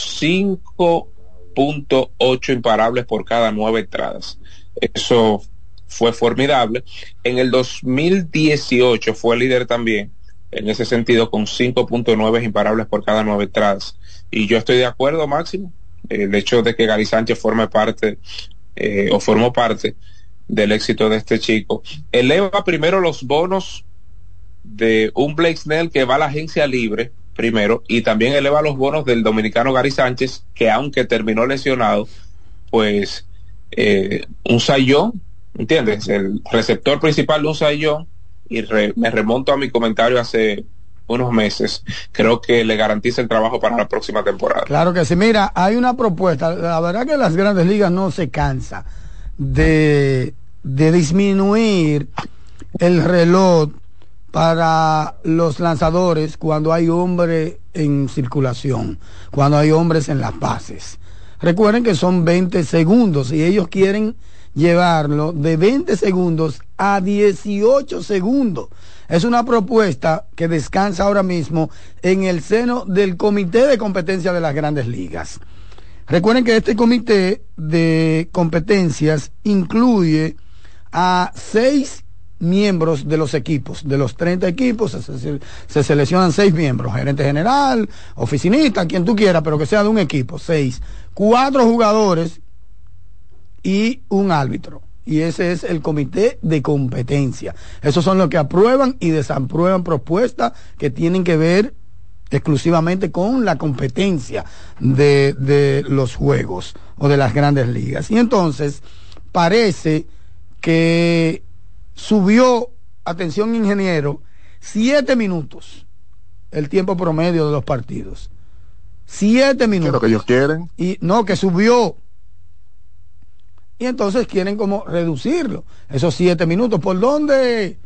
5.8 imparables por cada nueve entradas. Eso fue formidable. En el 2018 fue líder también, en ese sentido, con 5.9 imparables por cada nueve entradas. Y yo estoy de acuerdo, Máximo, el hecho de que Gary Sánchez forme parte eh, o formó parte del éxito de este chico. Eleva primero los bonos de un Blake Snell que va a la agencia libre primero y también eleva los bonos del dominicano Gary Sánchez que aunque terminó lesionado pues eh, un sayón ¿entiendes? el receptor principal de un sayón y re- me remonto a mi comentario hace unos meses creo que le garantiza el trabajo para la próxima temporada Claro que sí. Mira, hay una propuesta. La verdad que las grandes ligas no se cansa de, de disminuir el reloj para los lanzadores cuando hay hombre en circulación, cuando hay hombres en las bases. Recuerden que son 20 segundos y ellos quieren llevarlo de 20 segundos a 18 segundos. Es una propuesta que descansa ahora mismo en el seno del Comité de Competencia de las Grandes Ligas. Recuerden que este comité de competencias incluye a seis miembros de los equipos, de los 30 equipos, se, se- se seleccionan seis miembros, gerente general, oficinista, quien tú quieras, pero que sea de un equipo, seis, cuatro jugadores y un árbitro. Y ese es el comité de competencia. Esos son los que aprueban y desaprueban propuestas que tienen que ver exclusivamente con la competencia de, de los juegos o de las grandes ligas. Y entonces parece que subió, atención ingeniero, siete minutos el tiempo promedio de los partidos. Siete minutos. ¿Qué es lo que ellos quieren? Y no, que subió. Y entonces quieren como reducirlo. Esos siete minutos. ¿Por dónde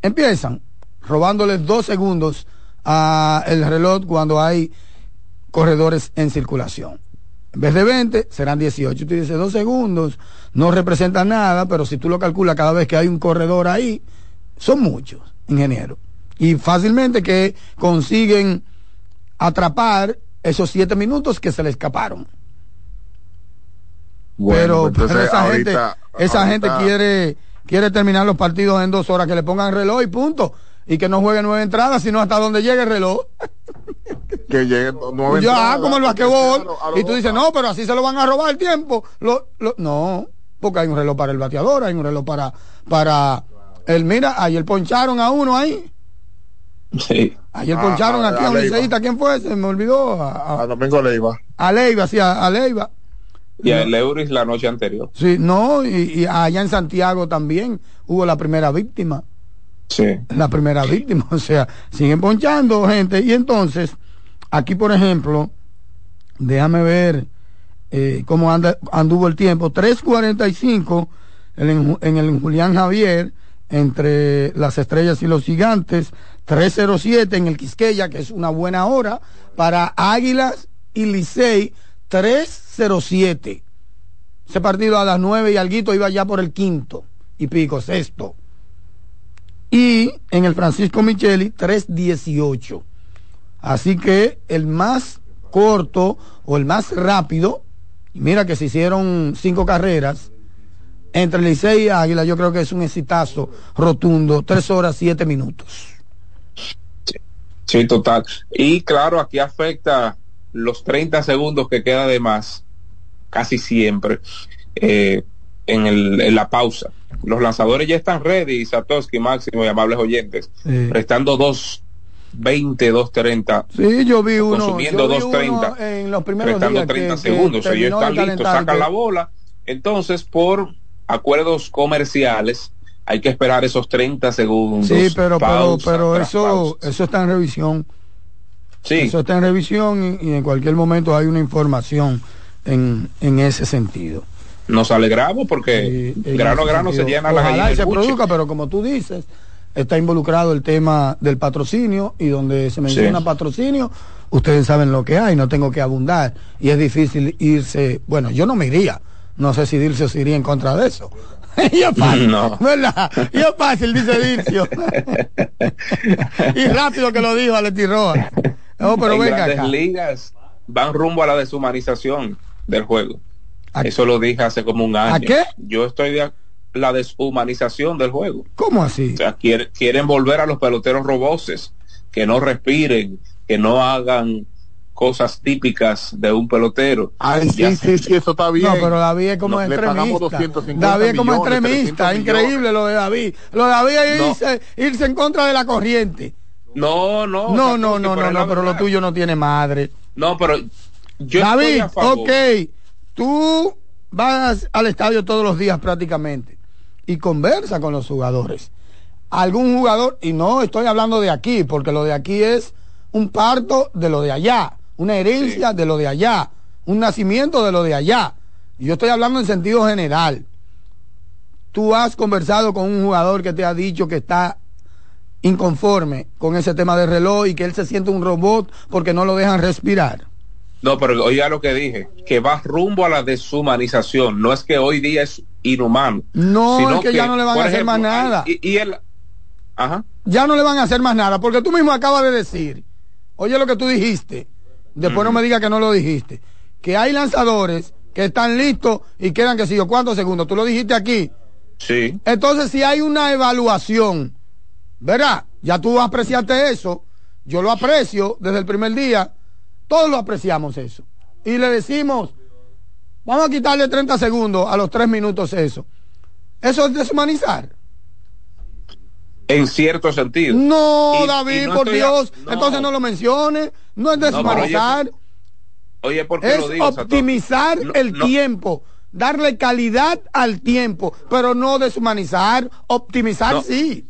empiezan? Robándoles dos segundos a el reloj cuando hay corredores en circulación. En vez de 20, serán 18. Tú dices, dos segundos no representa nada, pero si tú lo calculas cada vez que hay un corredor ahí, son muchos, ingeniero. Y fácilmente que consiguen atrapar esos siete minutos que se le escaparon. pero, pues esa ahorita- gente, esa ahorita- gente quiere, quiere terminar los partidos en dos horas, que le pongan reloj y punto. Y que no juegue nueve entradas, sino hasta donde llegue el reloj. [laughs] Que lleguen nueve Ya, entradas, como el basquetbol. Y tú dices, no, pero así se lo van a robar el tiempo. Lo, lo- no, porque hay un reloj para el bateador, hay un reloj para, para el, mira, ayer poncharon a uno ahí. Sí. Ayer Ah, poncharon a- aquí a a un liceísta, ¿quién fue? Se me olvidó. A, a- A Domingo Leiva. a Leiva, sí, a, a Leiva. Y a el Euris la noche anterior. Sí, no, y, y allá en Santiago también hubo la primera víctima. Sí. la primera víctima. [laughs] O sea, siguen ponchando gente. Y entonces, aquí por ejemplo, déjame ver eh, cómo anda, anduvo el tiempo. 3.45 en, en el Julián Javier, entre las estrellas y los gigantes. 3.07 en el Quisqueya, que es una buena hora. Para Águilas y Licey, 3.07. Ese partido a las 9 y alguito iba ya por el quinto y pico, sexto. Y en el Francisco Micheli, 3.18. Así que el más corto o el más rápido, mira que se hicieron cinco carreras, entre Licey y Águila, yo creo que es un exitazo rotundo, tres horas, siete minutos. Sí, total. Y claro, aquí afecta los 30 segundos que queda de más, casi siempre, eh, en, el, en la pausa. Los lanzadores ya están ready, Satoshi, Máximo y amables oyentes, Sí. restando 2.20, 2.30. Sí, yo vi uno, Consumiendo yo vi 2.30, uno en los primeros restando días 30 que- que segundos. Ellos están listos, sacan que- la bola. Entonces, por acuerdos comerciales, hay que esperar esos 30 segundos. Sí, pero, pero, pausa pero tras eso, pausa. eso está en revisión. Sí. Eso está en revisión y, y en cualquier momento hay una información en, en ese sentido. Nos alegramos porque En grano a grano se llena la gallina y se buche. produzca, pero como tú dices, está involucrado el tema del patrocinio y donde se menciona Sí. patrocinio, ustedes saben lo que hay, no tengo que abundar y es difícil irse, bueno, yo no me iría, no sé si Dircio se iría en contra de eso. [laughs] y es fácil, No. ¿verdad? Y es fácil, dice Dircio. [laughs] y rápido que lo dijo Aleti Rojas. No, pero en venga grandes acá. ligas van rumbo a la deshumanización del juego. Eso lo dije hace como un año. ¿A qué? Yo estoy de la deshumanización del juego. ¿Cómo así? O sea, quiere- quieren volver a los peloteros roboces, que no respiren, que no hagan cosas típicas de un pelotero. Ay, sí, sí, sí, eso está bien. No, pero David es como No, le pagamos extremista. 250 David es como millones, extremista, 300 increíble lo de David. Lo de David es No. irse, irse en contra de la corriente. No, no. No, Satoshi, no, no, no, no, pero lo tuyo no tiene madre. No, pero yo estoy David, a favor. ok, tú vas al estadio todos los días prácticamente y conversa con los jugadores. Algún jugador, y no estoy hablando de aquí, porque lo de aquí es un parto de lo de allá, una herencia de lo de allá, un nacimiento de lo de allá. Y Yo estoy hablando en sentido general. Tú has conversado con un jugador que te ha dicho que está inconforme con ese tema del reloj y que él se siente un robot porque no lo dejan respirar. No, pero oiga lo que dije, que va rumbo a la deshumanización. No es que hoy día es inhumano. No, sino es que, ya no le van a hacer más nada. Y, y el, ajá. Ya no le van a hacer más nada, porque tú mismo acabas de decir, oye lo que tú dijiste, después no me digas que no lo dijiste, que hay lanzadores que están listos y quedan que si yo cuántos segundos, tú lo dijiste aquí. Sí. Entonces, si hay una evaluación, ¿verdad? Ya tú apreciaste eso, yo lo aprecio desde el primer día, todos lo apreciamos eso. Y le decimos, vamos a quitarle 30 segundos a los 3 minutos eso. Eso es deshumanizar. En cierto sentido. No, Y- David, y no por Dios, a- no. entonces no lo menciones. No es No, pero oye, deshumanizar, Oye, ¿por qué es lo digo? Satoshi? optimizar el tiempo darle calidad al tiempo, pero no deshumanizar, optimizar sí.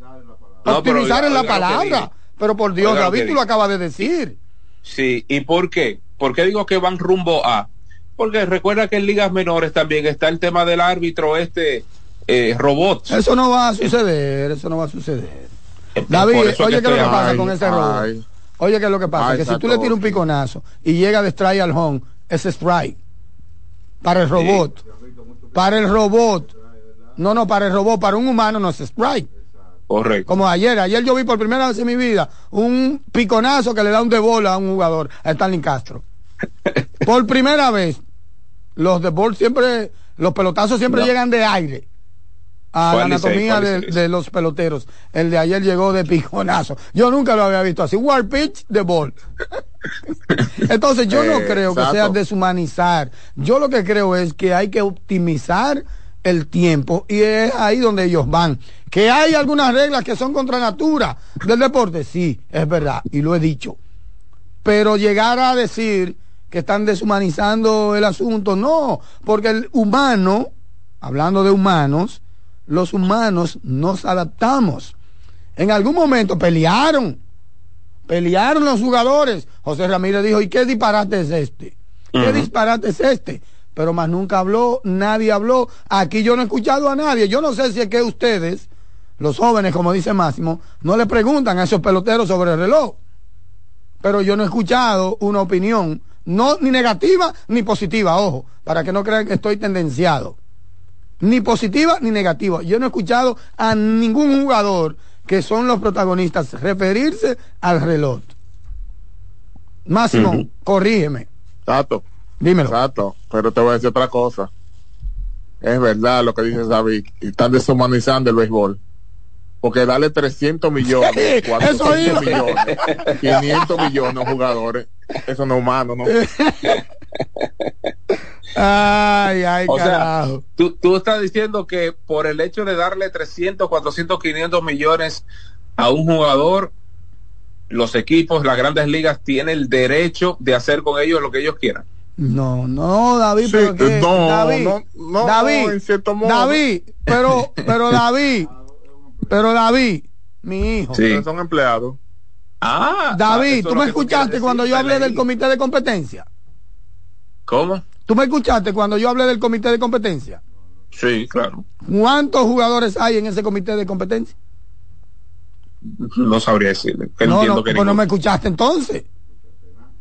Pero optimizar es la palabra. Pero por Dios, David, tú lo acabas de decir. Sí, ¿y por qué? ¿Por qué digo que van rumbo a? Porque recuerda que en ligas menores también está el tema del árbitro este eh, robot. Eso no va a suceder, eso no va a suceder. Por David, oye, ¿qué es lo que pasa Ay, con ese robot? Oye, ¿qué es lo que pasa? Ay, que si tú le tiras un piconazo y llega de strike al home, es strike. Para el robot. Para el robot. No, no, para el robot, para un humano no es strike. Correcto. Como ayer, ayer yo vi por primera vez en mi vida un piconazo que le da un de bola a un jugador, a Stanley Castro. [laughs] Por primera vez. Los de ball siempre, los pelotazos siempre No. llegan de aire. A la anatomía de, los peloteros. El de ayer llegó de piconazo. Yo nunca lo había visto así. War pitch de ball. [laughs] Entonces yo no creo que sea deshumanizar. Yo lo que creo es que hay que optimizar el tiempo y es ahí donde ellos van. Que hay algunas reglas que son contra natura del deporte, sí, es verdad, y lo he dicho. Pero llegar a decir que están deshumanizando el asunto, no, porque el humano, hablando de humanos, los humanos nos adaptamos. En algún momento pelearon, pelearon los jugadores. José Ramírez dijo, ¿y qué disparate es este? ¿Qué disparate es este? Pero más nunca habló, nadie habló. Aquí yo no he escuchado a nadie. Yo no sé si es que ustedes, los jóvenes, como dice Máximo, no le preguntan a esos peloteros sobre el reloj. Pero yo no he escuchado una opinión, no ni negativa ni positiva, ojo, para que no crean que estoy tendenciado. Ni positiva ni negativa. Yo no he escuchado a ningún jugador que son los protagonistas referirse al reloj. Máximo, corrígeme. Exacto. Dímelo. Exacto. Pero te voy a decir otra cosa. Es verdad lo que dice David. Están deshumanizando el béisbol. Porque darle 300 millones, Eso 400 iba. millones, 500 millones a jugadores, eso no es humano, ¿no? [laughs] Ay, ay, O sea, carajo. tú, tú estás diciendo que por el hecho de darle 300, 400, 500 millones a un jugador, los equipos, las grandes ligas tienen el derecho de hacer con ellos lo que ellos quieran. No, no, David, Sí, pero que, no, David, no, no, David, en cierto modo. David, pero, pero [laughs] David, pero David, mi hijo, Sí. Pero son empleados. Ah, David, eso ¿tú me escuchaste decir, cuando yo hablé del comité de competencia? ¿Cómo? ¿Tú me escuchaste cuando yo hablé del comité de competencia? Sí, claro. ¿Cuántos jugadores hay en ese comité de competencia? No sabría decirle. que no, entiendo no, que pues no me escuchaste entonces.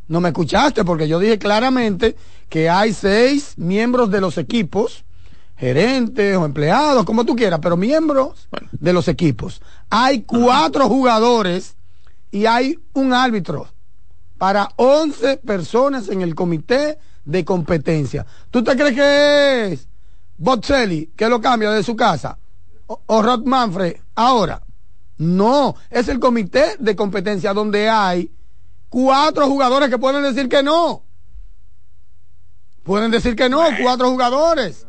No me escuchaste porque yo dije claramente que hay seis miembros de los equipos, gerentes o empleados, como tú quieras, pero miembros de los equipos. Hay cuatro jugadores y hay un árbitro para 11 personas en el comité de competencia. ¿Tú te crees que es Bocelli que lo cambia de su casa? ¿O, o Rod Manfred ahora? No, es el comité de competencia donde hay cuatro jugadores que pueden decir que no. Pueden decir que no, cuatro jugadores.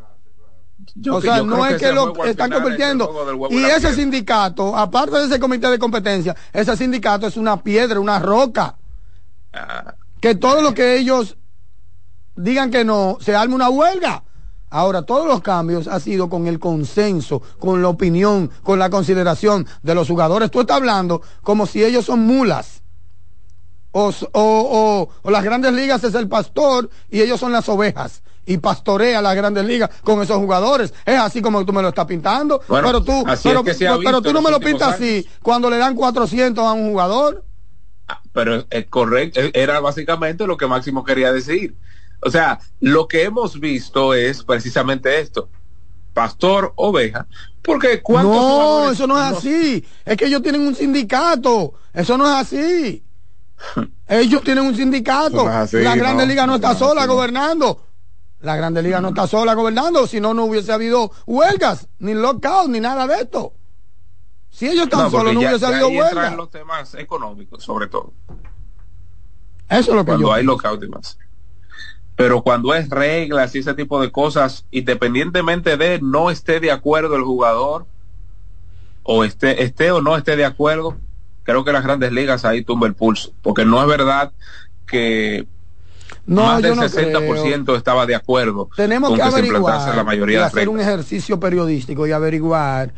Yo- o sea, yo no es que lo están final convirtiendo. Y ese piedra. sindicato, aparte de ese comité de competencia, ese sindicato es una piedra, una roca. Ah, Que todo lo que ellos digan que no, se arme una huelga. Ahora, todos los cambios ha sido con el consenso, con la opinión, con la consideración de los jugadores. Tú estás hablando como si ellos son mulas. O, o, o- o las grandes ligas es el pastor y ellos son las ovejas. Y pastorea las grandes ligas con esos jugadores. Es así como tú me lo estás pintando. Bueno, pero tú, pero, es que pero tú no me lo pintas así cuando le dan 400 a un jugador. pero es correcto, e- era básicamente lo que Máximo quería decir. O sea, lo que hemos visto es precisamente esto. Pastor, oveja. Porque cuántos No, eso no es no- así. Es que ellos tienen un sindicato. Eso no es así. Ellos tienen un sindicato. Así, la Grande no. Liga no está No, sola así gobernando. La Grande Liga no está sola gobernando, si no, no hubiese habido huelgas, ni lockout, ni nada de esto. Si ellos están No, solos, no hubiese habido ahí entran huelga. los temas económicos, sobre todo. Eso es lo que cuando yo hay lockout y más. Pero cuando es reglas y ese tipo de cosas, independientemente de no esté de acuerdo el jugador, o esté, esté o no esté de acuerdo, creo que las grandes ligas ahí tumba el pulso. Porque no es verdad que No, más del no 60% creo. estaba de acuerdo Tenemos con que que, se implantase averiguar la mayoría y de hacer un ejercicio periodístico y averiguar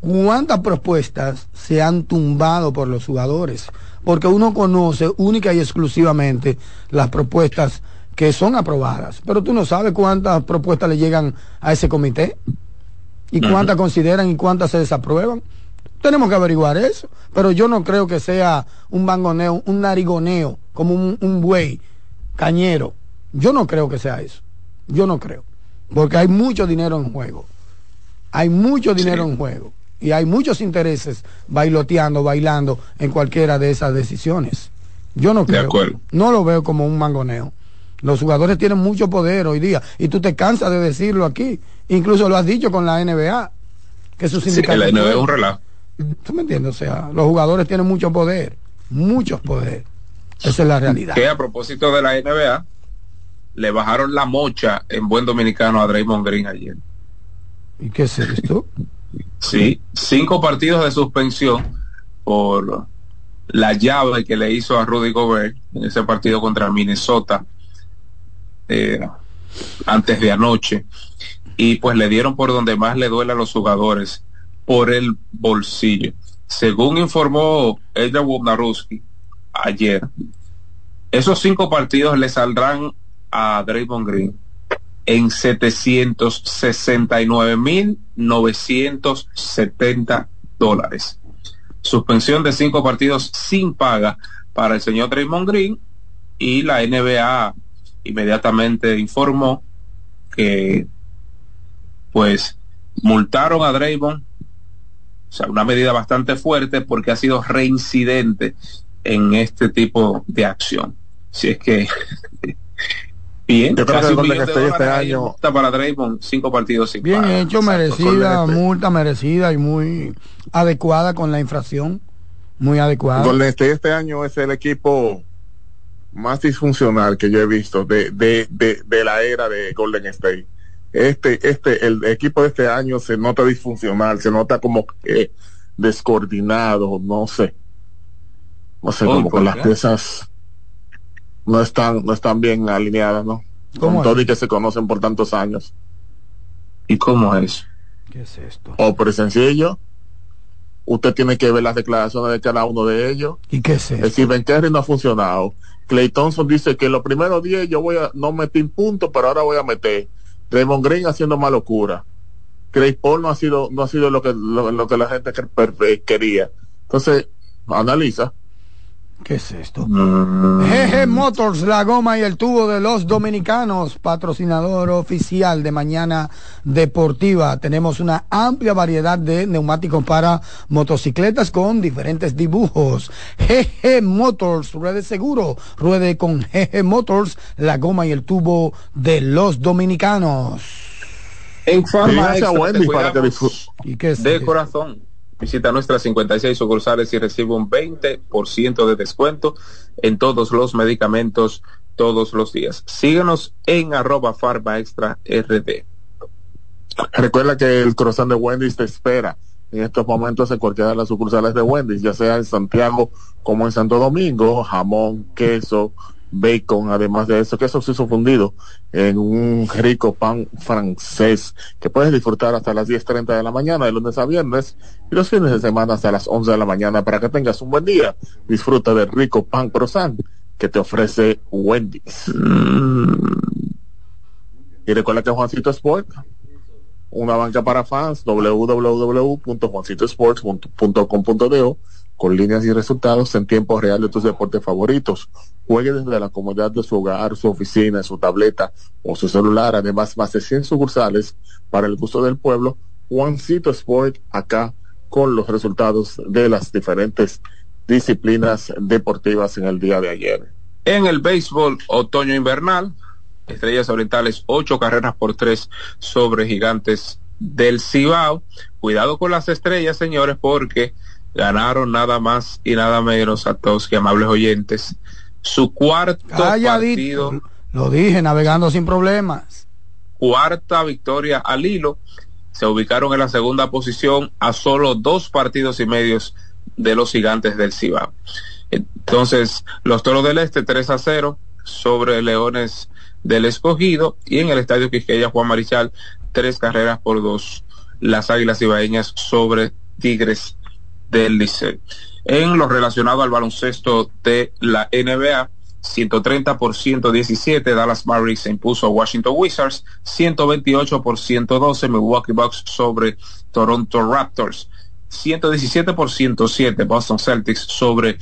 cuántas propuestas se han tumbado por los jugadores. Porque uno conoce única y exclusivamente las propuestas que son aprobadas. Pero tú no sabes cuántas propuestas le llegan a ese comité y cuántas consideran y cuántas se desaprueban. Tenemos que averiguar eso. Pero yo no creo que sea un bangoneo, un narigoneo, como un, un buey cañero. Yo no creo que sea eso. Yo no creo. Porque hay mucho dinero en juego. Hay mucho dinero en juego. Y hay muchos intereses bailoteando, bailando en cualquiera de esas decisiones. Yo no De creo. acuerdo. No lo veo como un mangoneo. Los jugadores tienen mucho poder hoy día. Y tú te cansas de decirlo aquí. Incluso lo has dicho con la NBA. Que su Sí, la NBA es un relajo. ¿Tú me entiendes? O sea, los jugadores tienen mucho poder. Mucho poder. Esa es la realidad. Que a propósito de la NBA, le bajaron la mocha en buen dominicano a Draymond Green ayer. ¿Y qué es esto? Sí, cinco partidos de suspensión por la llave que le hizo a Rudy Gobert en ese partido contra Minnesota eh, antes de anoche. Y pues le dieron por donde más le duele a los jugadores, por el bolsillo. Según informó Edgar Wojnarowski ayer, esos cinco partidos le saldrán a Draymond Green en 769.970 dólares. Suspensión de cinco partidos sin paga para el señor Draymond Green y la NBA inmediatamente informó que pues multaron a Draymond, o sea, una medida bastante fuerte porque ha sido reincidente en este tipo de acción. Si es que [laughs] bien, Yo creo casi que un Golden millón de State este año- multa para Draymond, cinco partidos sin Bien hecho, Exacto, merecida, multa merecida y muy adecuada con la infracción. Muy adecuada. Golden State este año es el equipo más disfuncional que yo he visto de, de, de, de la era de Golden State. Este, este, el equipo de este año se nota disfuncional, se nota como que descoordinado, no sé. No sé, como ¿por que las piezas no están, no están bien alineadas, ¿no? ¿Cómo Con todo es? y que se conocen por tantos años. ¿Y cómo es? ¿Qué es esto? O por sencillo, usted tiene que ver las declaraciones de cada uno de ellos. ¿Y qué es esto? Stephen Curry no ha funcionado. Clay Thompson dice que los primeros 10 yo voy a no metí en punto, pero ahora voy a meter. Raymond Green haciendo más locura. Craig Paul no ha sido no ha sido lo que lo, que la gente eh, quería. Entonces, analiza. ¿Qué es esto? Mm. GG Motors, la goma y el tubo de los dominicanos, patrocinador oficial de Mañana Deportiva. Tenemos una amplia variedad de neumáticos para motocicletas con diferentes dibujos. GG Motors, ruede seguro, ruede con GG Motors, la goma y el tubo de los dominicanos. En Dígase a Wendy para que cuidamos disfrute. ¿Y qué es de esto? corazón. Visita nuestras 56 sucursales y recibe un 20% de descuento en todos los medicamentos todos los días. Síguenos en arroba Farma Extra RD. Recuerda que el croissant de Wendy's te espera en estos momentos en cualquiera de las sucursales de Wendy's, ya sea en Santiago como en Santo Domingo, jamón, queso, bacon, además de eso, queso suizo fundido en un rico pan francés que puedes disfrutar hasta las 10.30 de la mañana de lunes a viernes y los fines de semana hasta las 11 de la mañana para que tengas un buen día. Disfruta del rico pan croissant que te ofrece Wendy's. Y recuerda que Juancito Sport una banca para fans, www.juancitosports.com.do, con líneas y resultados en tiempo real de tus deportes favoritos. Juegue desde la comodidad de su hogar, su oficina, su tableta o su celular. Además, más de 100 sucursales para el gusto del pueblo. Juancito Sport acá con los resultados de las diferentes disciplinas deportivas en el día de ayer. En el béisbol otoño-invernal, Estrellas Orientales, ocho carreras por tres sobre Gigantes del Cibao. Cuidado con las estrellas, señores, porque ganaron nada más y nada menos a todos que amables oyentes. Su cuarto Calladito. partido, Lo dije, navegando sin problemas. cuarta victoria al hilo. Se ubicaron en la segunda posición a solo dos partidos y medios de los gigantes del Cibao. Entonces, los toros del este 3 a 0 sobre Leones del Escogido y en el Estadio Quisqueya Juan Marichal tres carreras por dos las Águilas Ibaeñas sobre Tigres del. En lo relacionado al baloncesto de la NBA, 130 por 117, Dallas Mavericks se impuso a Washington Wizards, 128 por 112, Milwaukee Bucks sobre Toronto Raptors, 117 por 107, Boston Celtics sobre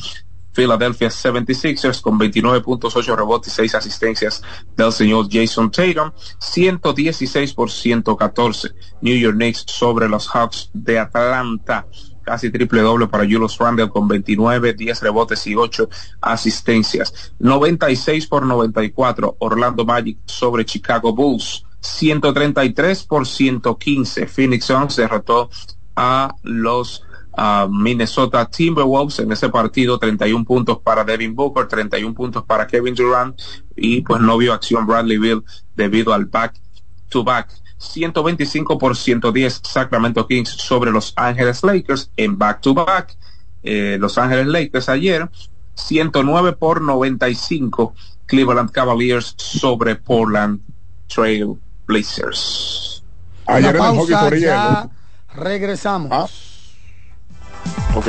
Philadelphia 76ers con 29.8 rebotes y 6 asistencias del señor Jason Tatum, 116 por 114, New York Knicks sobre los Hawks de Atlanta, casi triple doble para Julius Randle con 29, 10 rebotes y 8 asistencias. 96 por 94, Orlando Magic sobre Chicago Bulls. 133 por 115, Phoenix Suns derrotó a los Minnesota Timberwolves en ese partido, 31 puntos para Devin Booker, 31 puntos para Kevin Durant y pues no vio acción Bradley Bill debido al back to back 125 por 110 Sacramento Kings sobre Los Ángeles Lakers en back-to-back. Eh, Los Ángeles Lakers ayer 109 por 95 Cleveland Cavaliers sobre Portland Trail Blazers. Ayer pausa, ya regresamos. Ah. Ok.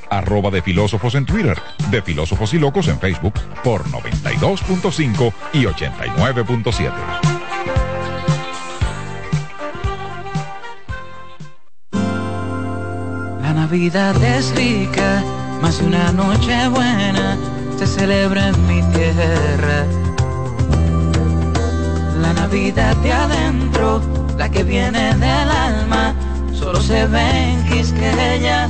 arroba de filósofos en Twitter, de filósofos y locos en Facebook por 92.5 y 89.7. La Navidad es rica, más una noche buena se celebra en mi tierra. La Navidad de adentro, la que viene del alma, solo se ve en Quisqueya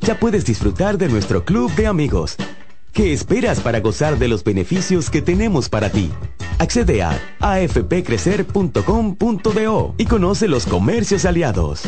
ya puedes disfrutar de nuestro club de amigos. ¿Qué esperas para gozar de los beneficios que tenemos para ti? Accede a afpcrecer.com.do y conoce los comercios aliados.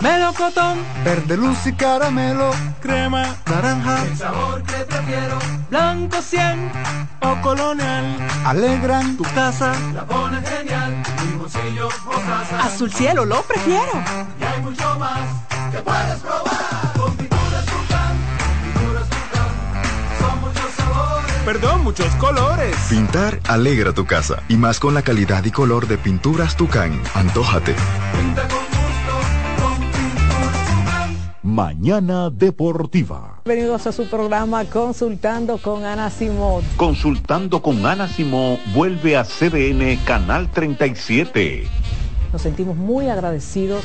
Melocotón, verde luz y caramelo, crema, naranja, el sabor que prefiero, blanco 100 o colonial, alegran. Tu casa, la pones genial, mi bolsillo casa. azul cielo lo prefiero, y hay mucho más que puedes probar, con pinturas Tucán, pinturas Tucán, son muchos sabores, perdón, muchos colores. Pintar alegra tu casa, y más con la calidad y color de pinturas Tucán, antójate. pinta con Mañana Deportiva. Bienvenidos a su programa Consultando con Ana Simón. Consultando con Ana Simón vuelve a CDN Canal 37. Nos sentimos muy agradecidos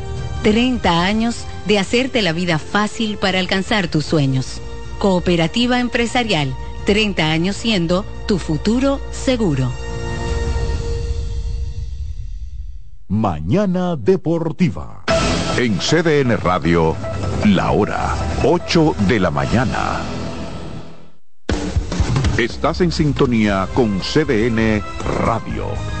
30 años de hacerte la vida fácil para alcanzar tus sueños. Cooperativa Empresarial, 30 años siendo tu futuro seguro. Mañana Deportiva. En CDN Radio, la hora 8 de la mañana. Estás en sintonía con CDN Radio.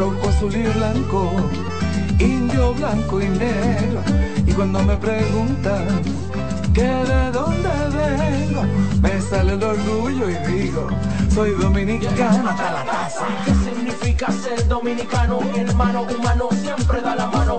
rojo, azul y blanco, indio, blanco y negro. Y cuando me preguntan que de dónde vengo, me sale el orgullo y digo, soy dominicano hasta la casa. ¿Qué significa ser dominicano? Mi hermano humano siempre da la mano.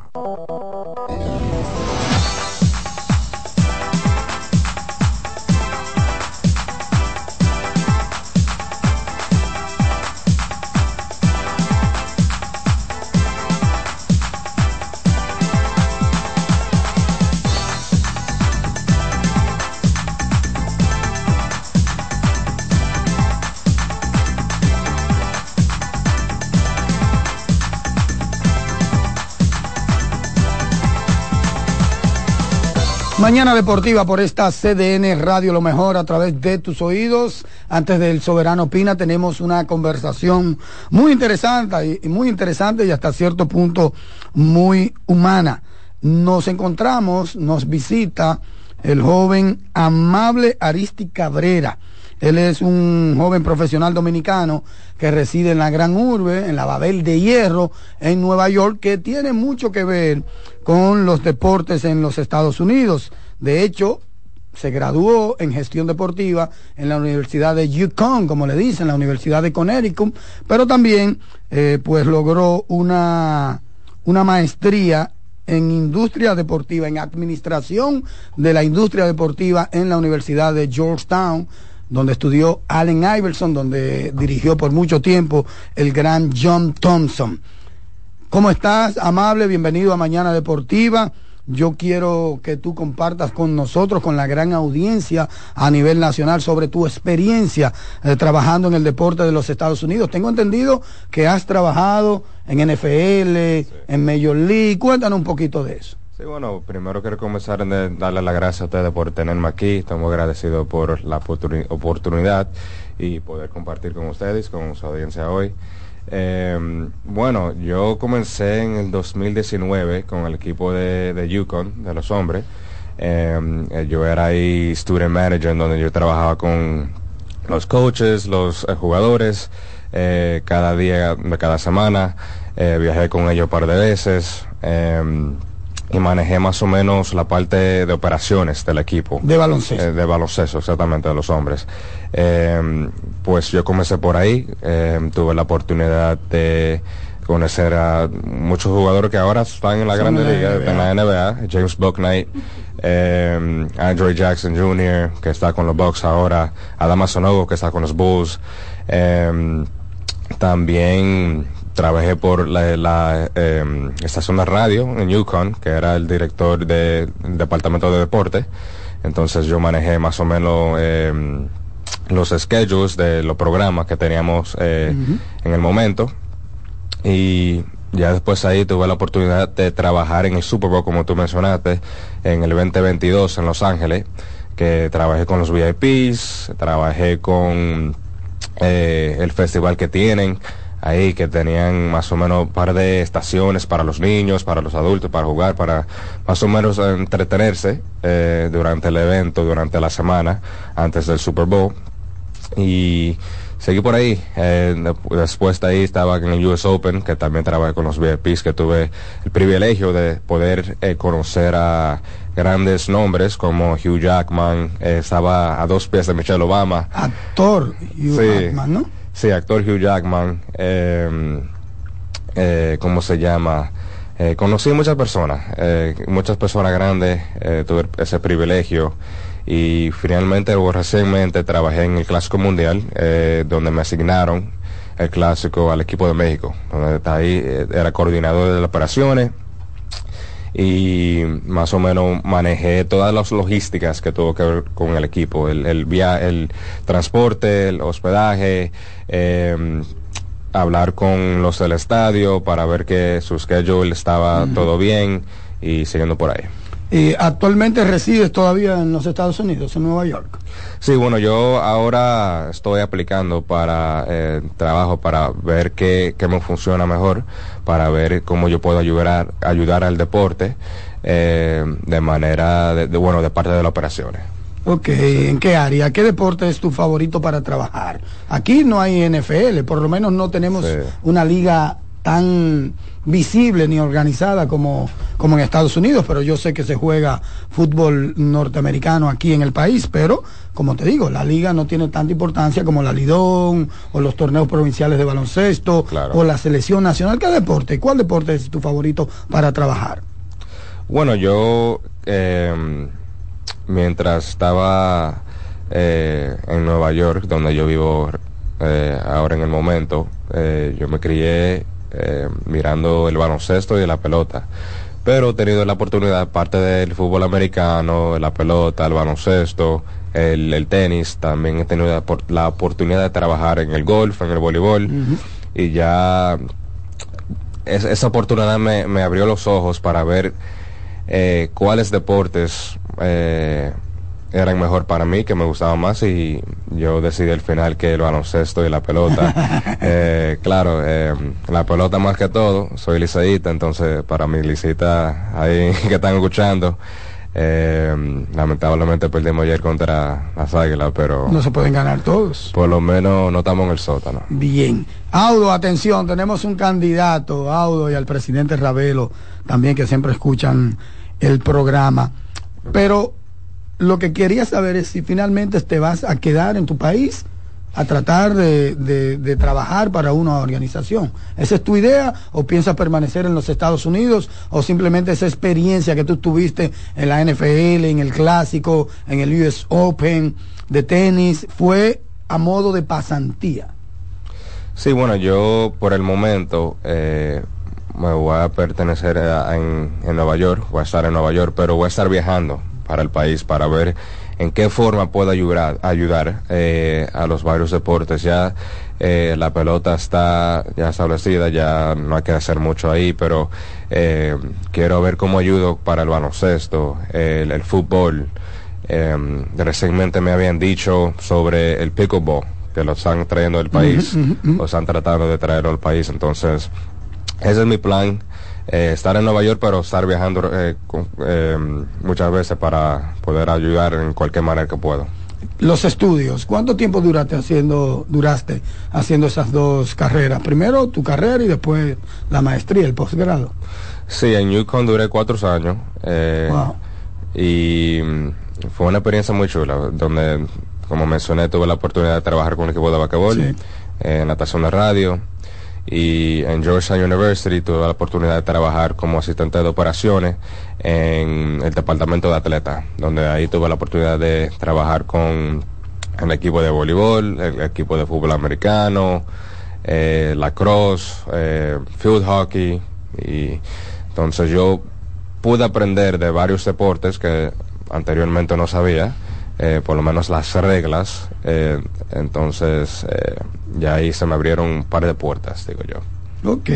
Mañana deportiva por esta CDN Radio Lo Mejor a través de tus oídos. Antes del Soberano Pina tenemos una conversación muy interesante y muy interesante y hasta cierto punto muy humana. Nos encontramos, nos visita el joven Amable Aristi Cabrera. Él es un joven profesional dominicano que reside en la gran urbe, en la Babel de Hierro, en Nueva York, que tiene mucho que ver con los deportes en los Estados Unidos. De hecho, se graduó en gestión deportiva en la Universidad de Yukon, como le dicen, la Universidad de Connecticut, pero también eh, pues logró una, una maestría en industria deportiva, en administración de la industria deportiva en la Universidad de Georgetown, donde estudió Allen Iverson, donde dirigió por mucho tiempo el gran John Thompson. ¿Cómo estás, amable? Bienvenido a Mañana Deportiva. Yo quiero que tú compartas con nosotros, con la gran audiencia a nivel nacional sobre tu experiencia eh, trabajando en el deporte de los Estados Unidos. Tengo entendido que has trabajado en NFL, en Major League. Cuéntanos un poquito de eso. Sí, bueno, primero quiero comenzar en darle las gracias a ustedes por tenerme aquí. Estamos agradecidos por la oportuni- oportunidad y poder compartir con ustedes, con su audiencia hoy. Eh, bueno, yo comencé en el 2019 con el equipo de, Yukon, de los hombres. Eh, eh, yo era ahí student manager, en donde yo trabajaba con los coaches, los eh, jugadores, eh, cada día cada semana. Eh, viajé con ellos un par de veces. Y manejé más o menos la parte de operaciones del equipo. De baloncesto. Eh, de baloncesto, exactamente, de los hombres. Eh, pues yo comencé por ahí, eh, tuve la oportunidad de conocer a muchos jugadores que ahora están en la Son grande liga, NBA. en la NBA, James Bucknight, eh, Andre Jackson Jr., que está con los Bucks ahora, Adama Sonogo, que está con los Bulls, también trabajé por la, la, eh, estación de radio en Yukon, que era el director del departamento de deporte. Entonces yo manejé más o menos eh, los schedules de los programas que teníamos eh, en el momento. Y ya después ahí tuve la oportunidad de trabajar en el Super Bowl, como tú mencionaste, en el 2022 en Los Ángeles, que trabajé con los VIPs, trabajé con eh, el festival que tienen ahí, que tenían más o menos un par de estaciones para los niños, para los adultos, para jugar, para más o menos entretenerse eh, durante el evento, durante la semana, antes del Super Bowl. Y seguí por ahí. Eh, de- después de ahí estaba en el US Open, que también trabajé con los VIPs, que tuve el privilegio de poder eh, conocer a grandes nombres como Hugh Jackman, estaba a dos pies de Michelle Obama. Actor Hugh Sí. Jackman, ¿no? Sí, actor Hugh Jackman. Eh, eh, ¿Cómo se llama? Eh, conocí muchas personas, eh, muchas personas grandes, eh, tuve ese privilegio y finalmente o recientemente trabajé en el Clásico Mundial, donde me asignaron el Clásico al equipo de México, donde está ahí era coordinador de las operaciones y más o menos manejé todas las logísticas que tuvo que ver con el equipo, el, el, via el transporte, el hospedaje, eh, hablar con los del estadio para ver que su schedule estaba todo bien y siguiendo por ahí. Y actualmente resides todavía en los Estados Unidos, en Nueva York. Sí, bueno, yo ahora estoy aplicando para eh, trabajo para ver qué, qué me funciona mejor, para ver cómo yo puedo ayudar, ayudar al deporte eh, de manera, de, de, bueno, de parte de las operaciones. Ok, ¿en qué área? ¿Qué deporte es tu favorito para trabajar? Aquí no hay NFL, por lo menos no tenemos Sí. una liga tan visible ni organizada como, como en Estados Unidos, pero yo sé que se juega fútbol norteamericano aquí en el país, pero como te digo, la liga no tiene tanta importancia como la Lidón o los torneos provinciales de baloncesto o la selección nacional. ¿Qué deporte? ¿Cuál deporte es tu favorito para trabajar? Bueno, yo eh, mientras estaba eh, en Nueva York, donde yo vivo eh, ahora en el momento, eh, yo me crié eh, mirando el baloncesto y la pelota. Pero he tenido la oportunidad, parte del fútbol americano, la pelota, el baloncesto, el, el tenis, también he tenido la, por- la oportunidad de trabajar en el golf, en el voleibol, y ya es- esa oportunidad me, me abrió los ojos para ver eh, cuáles deportes eh, eran mejor para mí, que me gustaban más y yo decidí al final que el baloncesto y la pelota. [laughs] Eh, claro, eh, la pelota más que todo, soy liceísta, entonces para mi licita ahí [laughs] que están escuchando, eh, lamentablemente perdimos ayer contra las águilas, pero No se pueden ganar todos. por lo menos no estamos en el sótano. Bien. Audo, atención, tenemos un candidato, Audo y al presidente Ravelo, también que siempre escuchan el programa. Pero lo que quería saber es si finalmente te vas a quedar en tu país a tratar de, trabajar para una organización. ¿Esa es tu idea o piensas permanecer en los Estados Unidos o simplemente esa experiencia que tú tuviste en la NFL, en el clásico, en el US Open de tenis, fue a modo de pasantía? Sí, bueno, yo por el momento, eh, me voy a pertenecer en, en Nueva York, voy a estar en Nueva York, pero voy a estar viajando para el país para ver en qué forma puedo ayudar, ayudar eh, a los varios deportes. Ya eh, la pelota está ya establecida, ya no hay que hacer mucho ahí, pero eh, quiero ver cómo ayudo para el baloncesto, el, el fútbol. Eh, recientemente me habían dicho sobre el pickleball, que lo están trayendo del país, ujú, ujú. lo están tratando de traerlo al país. Entonces, ese es mi plan, eh, estar en Nueva York, pero estar viajando eh, con- eh, muchas veces para poder ayudar en cualquier manera que puedo. Los estudios, ¿cuánto tiempo duraste haciendo, duraste haciendo esas dos carreras? Primero tu carrera y después la maestría, el posgrado. Sí, en Yukon duré cuatro años. eh, Wow. Y mm, fue una experiencia muy chula, donde, como mencioné, tuve la oportunidad de trabajar con un equipo de basquetbol, Sí. natación de radio. Y en Georgetown University tuve la oportunidad de trabajar como asistente de operaciones en el departamento de atletas, donde ahí tuve la oportunidad de trabajar con el equipo de voleibol, el equipo de fútbol americano, eh, lacrosse, eh, field hockey. Y entonces yo pude aprender de varios deportes que anteriormente no sabía, eh, por lo menos las reglas. eh, entonces eh, ya ahí se me abrieron un par de puertas, digo yo. Ok.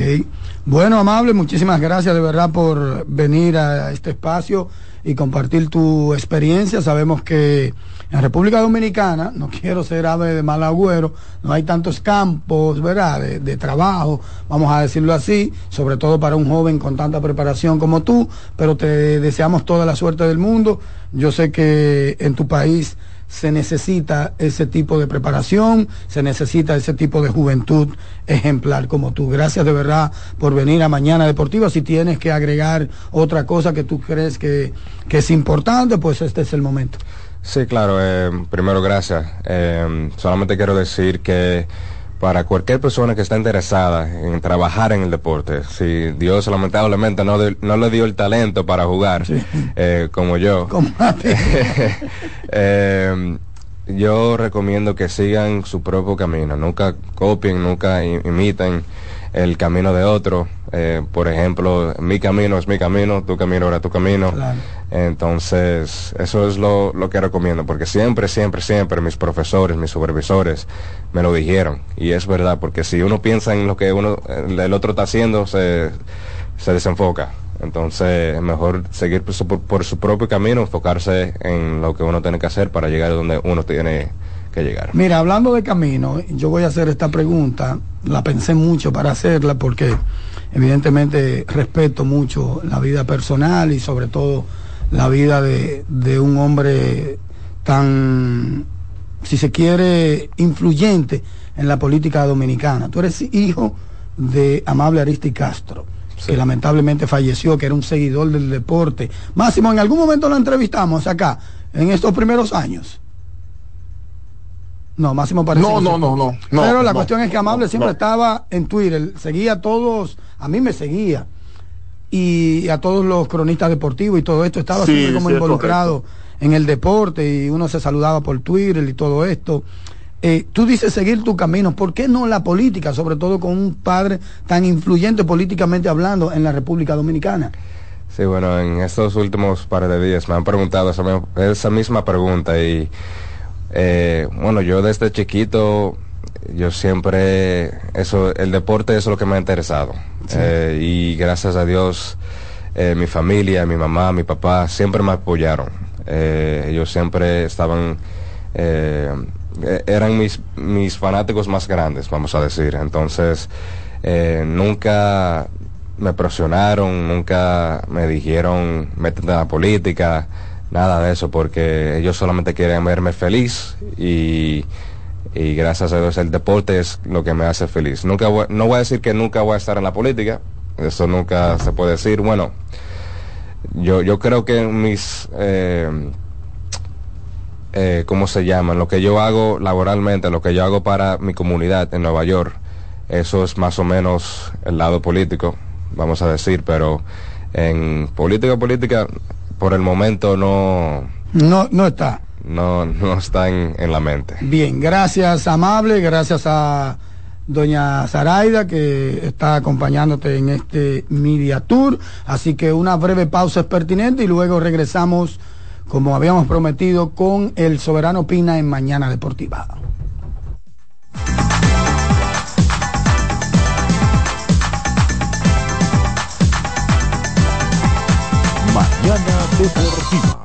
Bueno, amable, muchísimas gracias de verdad por venir a este espacio y compartir tu experiencia. Sabemos que en República Dominicana, no quiero ser ave de mal agüero, no hay tantos campos, ¿verdad?, de, trabajo, vamos a decirlo así, sobre todo para un joven con tanta preparación como tú, pero te deseamos toda la suerte del mundo. Yo sé que en tu país se necesita ese tipo de preparación, se necesita ese tipo de juventud ejemplar como tú. Gracias de verdad por venir a Mañana Deportiva. Si tienes que agregar otra cosa que tú crees que, que es importante, pues este es el momento. Sí, claro. eh, primero, gracias. Eh, solamente quiero decir que para cualquier persona que está interesada en trabajar en el deporte, si Dios lamentablemente no, de- no le dio el talento para jugar, eh, como yo, [laughs] [laughs] eh, yo recomiendo que sigan su propio camino. Nunca copien, nunca imiten el camino de otro. Eh, por ejemplo, mi camino es mi camino, tu camino era tu camino. Entonces, eso es lo, lo que recomiendo, porque siempre, siempre, siempre mis profesores, mis supervisores me lo dijeron. Y es verdad, porque si uno piensa en lo que uno, el otro está haciendo, se, se desenfoca. Entonces, es mejor seguir por su, por su propio camino, enfocarse en lo que uno tiene que hacer para llegar a donde uno tiene que llegar. Mira, hablando de camino, yo voy a hacer esta pregunta, la pensé mucho para hacerla porque evidentemente respeto mucho la vida personal y sobre todo la vida de, de un hombre tan, si se quiere, influyente en la política dominicana. Tú eres hijo de Amable Aristi Castro, que lamentablemente falleció, que era un seguidor del deporte. Máximo, en algún momento lo entrevistamos acá, en estos primeros años. No, Máximo parece. No, no, no, no, no, Pero la no, cuestión es que Amable siempre no. estaba en Twitter, seguía a todos, a mí me seguía, y a todos los cronistas deportivos y todo esto, estaba Sí, siempre como sí, involucrado en el deporte y uno se saludaba por Twitter y todo esto. Eh, tú dices seguir tu camino, ¿por qué no la política, sobre todo con un padre tan influyente políticamente hablando en la República Dominicana? Sí, bueno, en estos últimos par de días me han preguntado esa misma pregunta y eh, bueno, yo desde chiquito, yo siempre, eso, el deporte es lo que me ha interesado Eh, y gracias a Dios, eh, mi familia, mi mamá, mi papá siempre me apoyaron. Eh, ellos siempre estaban, eh, eran mis, mis fanáticos más grandes, vamos a decir. Entonces, eh, nunca me presionaron, nunca me dijeron métete en la política, nada de eso, porque ellos solamente quieren verme feliz y, y gracias a Dios el deporte es lo que me hace feliz. Nunca voy- no voy a decir que nunca voy a estar en la política, eso nunca se puede decir. Bueno, yo, yo creo que mis, eh, eh, ¿cómo se llaman? Lo que yo hago laboralmente, lo que yo hago para mi comunidad en Nueva York, eso es más o menos el lado político, vamos a decir, pero en política, política, por el momento no, No, no está. no, no está en, en la mente. Bien, gracias Amable, gracias a doña Zaraida, que está acompañándote en este Media Tour. Así que una breve pausa es pertinente y luego regresamos, como habíamos prometido, con el Soberano Pina en Mañana Deportiva. Mañana Deportiva.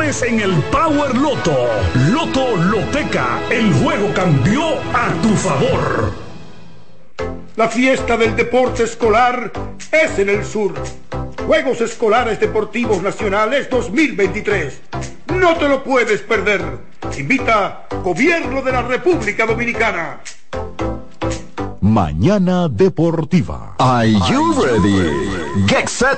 en el Power Loto. Loto Loteca, el juego cambió a tu favor. La fiesta del deporte escolar es en el sur. Juegos Escolares Deportivos Nacionales 2023. No te lo puedes perder. Invita Gobierno de la República Dominicana. Mañana Deportiva. Are you ready? Get set.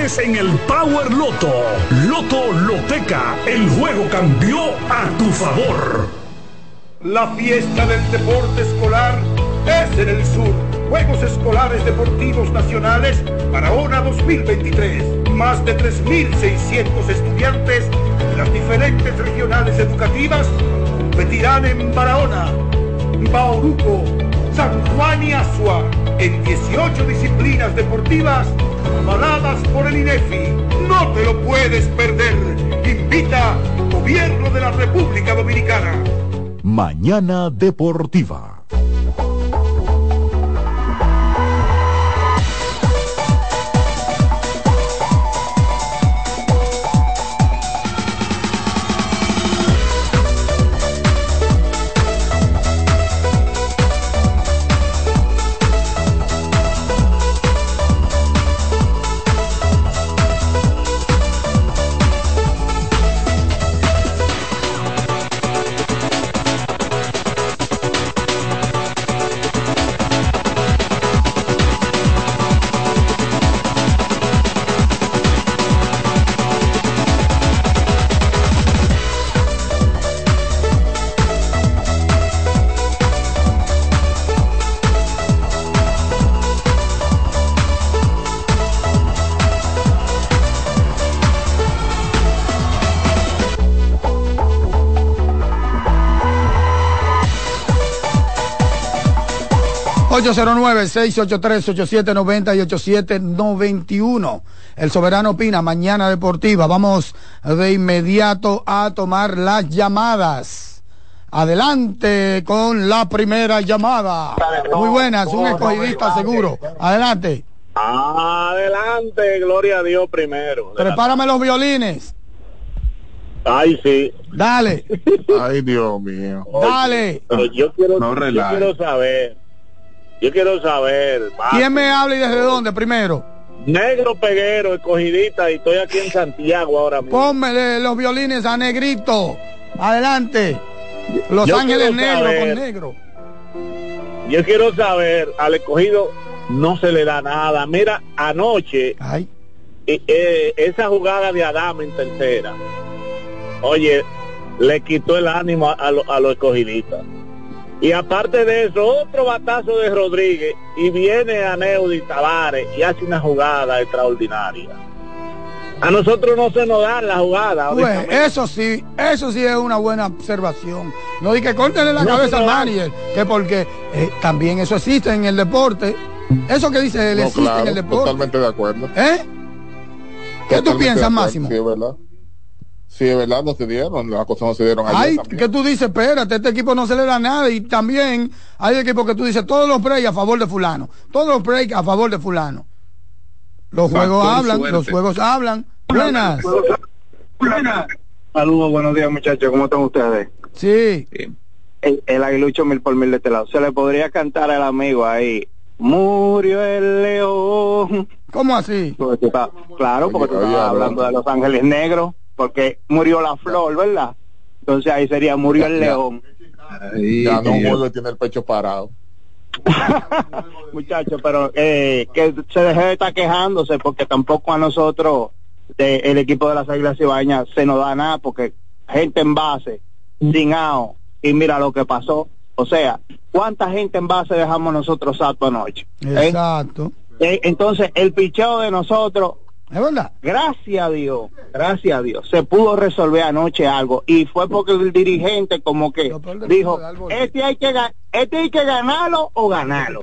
en el Power Loto. Loto Loteca, el juego cambió a tu favor. La fiesta del deporte escolar es en el sur. Juegos Escolares Deportivos Nacionales Barahona 2023. Más de 3.600 estudiantes de las diferentes regionales educativas competirán en Barahona, Bauruco, San Juan y Asua en 18 disciplinas deportivas avaladas por el INEFI. No te lo puedes perder. Invita Gobierno de la República Dominicana. Mañana Deportiva. 809-683-8790 y 8791. El Soberano Pina, mañana deportiva. Vamos de inmediato a tomar las llamadas. Adelante con la primera llamada. Muy buenas, un escogidista seguro. Adelante. Adelante, gloria a Dios primero. Prepárame los violines. Ay, sí. Dale. Ay, Dios mío. Dale. Yo quiero, No yo quiero saber. Yo quiero saber. ¿Quién me habla y desde dónde primero? Negro Peguero, escogidita, y estoy aquí en Santiago ahora mismo. Pónmele los violines a Negrito. Adelante. Los Yo Ángeles saber- con negro. Yo quiero saber, al escogido no se le da nada. Mira, anoche, eh, eh, esa jugada de Adama en tercera, oye, le quitó el ánimo a, a lo- a los escogidistas. Y aparte de eso, otro batazo de Rodríguez y viene a Neudi Tavares y hace una jugada extraordinaria. A nosotros no se nos dan la jugada. Pues, eso sí, eso sí es una buena observación. No di que córtenle la No, cabeza a Mariel, que porque eh, también eso existe en el deporte. Eso que dice él No, existe claro, en el deporte. totalmente de acuerdo. ¿Eh? ¿Qué tú piensas, acuerdo, Máximo? Sí, es verdad. Sí, es verdad, no se dieron, las cosas no se dieron ayer Ay, también. que tú dices, espérate, este equipo no se le da nada y también hay equipos que tú dices, todos los breaks a favor de fulano, todos los breaks a favor de fulano. Los Factor juegos hablan, suerte. los juegos hablan. Buenas. Saludos, buenos días muchachos, ¿cómo están ustedes? Sí. El, el aguilucho mil por mil de este lado. Se le podría cantar al amigo ahí. Murió el león. ¿Cómo así? Porque tú estás- claro, porque tú estabas hablando de los ángeles negros, porque murió la flor, ¿verdad? Entonces ahí sería murió el Ya. león. Ganó un juego y tiene el pecho parado. [laughs] Muchachos, pero eh, que se deje de estar quejándose porque tampoco a nosotros, de, el equipo de las Águilas Cibañas, se nos da nada porque gente en base, sin AO, y mira lo que pasó. O sea, ¿cuánta gente en base dejamos nosotros sato anoche? ¿Eh? Exacto. Eh, entonces, el picheo de nosotros, es verdad. Gracias a Dios, gracias a Dios, se pudo resolver anoche algo y fue porque el dirigente como que dijo, este hay que este hay que ganarlo o ganarlo.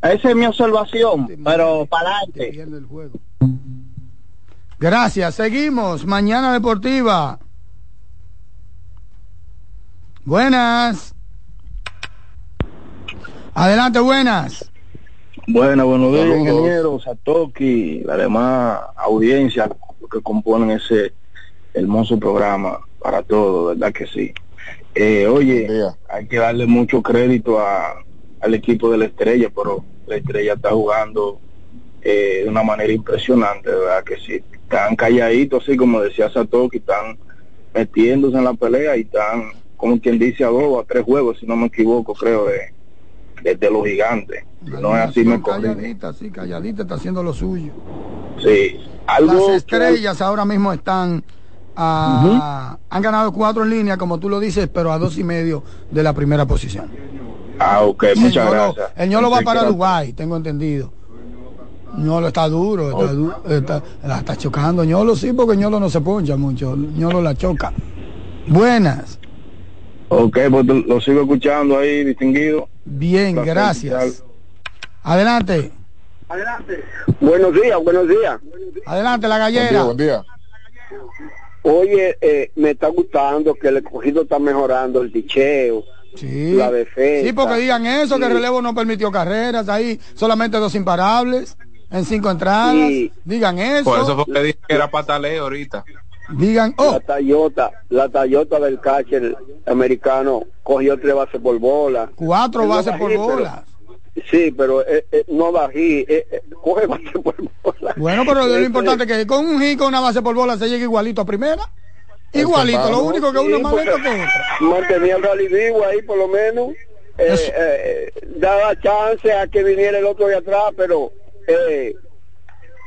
Esa es mi observación, pero para adelante. Gracias, seguimos. Mañana Deportiva. Buenas. Adelante, buenas. Bueno, buenos días, ingeniero, Satoki, la demás audiencia que componen ese hermoso programa para todos, ¿verdad que sí? Eh, oye, hay que darle mucho crédito a, al equipo de la estrella, pero la estrella está jugando eh, de una manera impresionante, ¿verdad que sí? Están calladitos, así como decía Satoki, están metiéndose en la pelea y están, como quien dice, a dos o a tres juegos, si no me equivoco, creo, de, de, de los gigantes. No es así, me. Calladita, sí, calladita está haciendo lo suyo. Sí. Algo Las estrellas ahora mismo están a- han ganado cuatro en línea, como tú lo dices, pero a dos y medio de la primera posición. Ah, ok, El muchas Ñolo- gracias. El Ñolo va para Uruguay, tengo entendido. Ñolo está duro, está, du- está- la está chocando. Ñolo sí, porque Ñolo no se poncha mucho. Ñolo la choca. Buenas. Ok, pues lo lo sigo escuchando ahí, distinguido. Bien, Placer gracias. Adelante. Buenos días, buenos días. Adelante, la gallera. día. Oye, eh, me está gustando que el escogido está mejorando el dicheo, Sí. la defensa. Sí, porque digan eso, que el relevo no permitió carreras, ahí solamente dos imparables en cinco entradas. Sí. Digan eso. Por eso fue que dije que era pataleo ahorita. Digan, oh, La Toyota, la Toyota del catcher americano cogió tres bases por bola. cuatro no bases por bola. Sí, pero eh, eh, no da hit, eh, eh, coge bases [laughs] por bola. Bueno, pero lo importante es que con un hit, con una base por bola, se llegue igualito a primera. Igualito, lo único que uno más lento que otro. Mantenía el rally vivo ahí por lo menos. Eh, eh, daba chance a que viniera el otro de atrás, pero eh,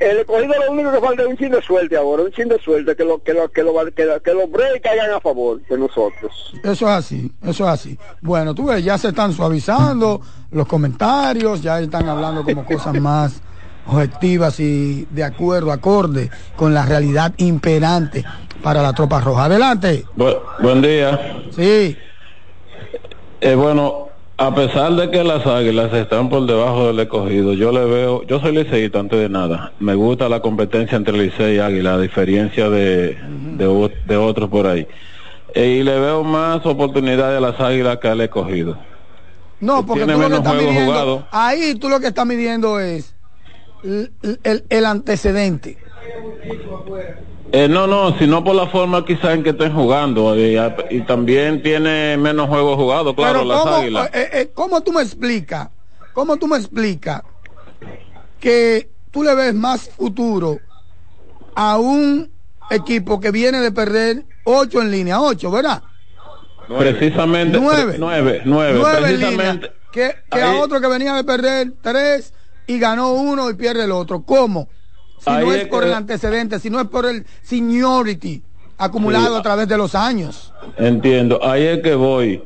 el escogido lo único que falta es un chin de suerte ahora, un chin de suerte, que, lo, que, lo, que, lo, que, lo- que los breaks caigan a favor de nosotros. Eso es así, eso es así. Bueno, tú ves, ya se están suavizando los comentarios, ya están hablando como cosas más objetivas y de acuerdo, acorde con la realidad imperante para la tropa roja. Adelante. Bu- buen día. Sí. Eh, bueno, a pesar de que las águilas están por debajo del escogido, yo le veo, yo soy liceísta antes de nada. Me gusta la competencia entre Licey y Águila, a diferencia de, de, otros por ahí. Eh, y le veo más oportunidades a las águilas que al escogido. No, porque tú lo que estás midiendo, ahí tú lo que estás midiendo es el, el- el antecedente. Eh, no, no, sino por la forma quizá en que estén jugando. Y, y también tiene menos juegos jugados, claro, Pero las ¿cómo, águilas. eh, eh, ¿cómo tú me explicas? ¿Cómo tú me explicas que tú le ves más futuro a un equipo que viene de perder ocho en línea, ocho, ¿verdad? Precisamente. Nueve. Nueve, nueve. Nueve en línea. precisamente. Que, que a otro que venía de perder tres y ganó uno y pierde el otro. ¿Cómo? Si Ahí no es es por que- el antecedente, si no es por el seniority acumulado Sí. a través de los años. Entiendo, ahí es que voy.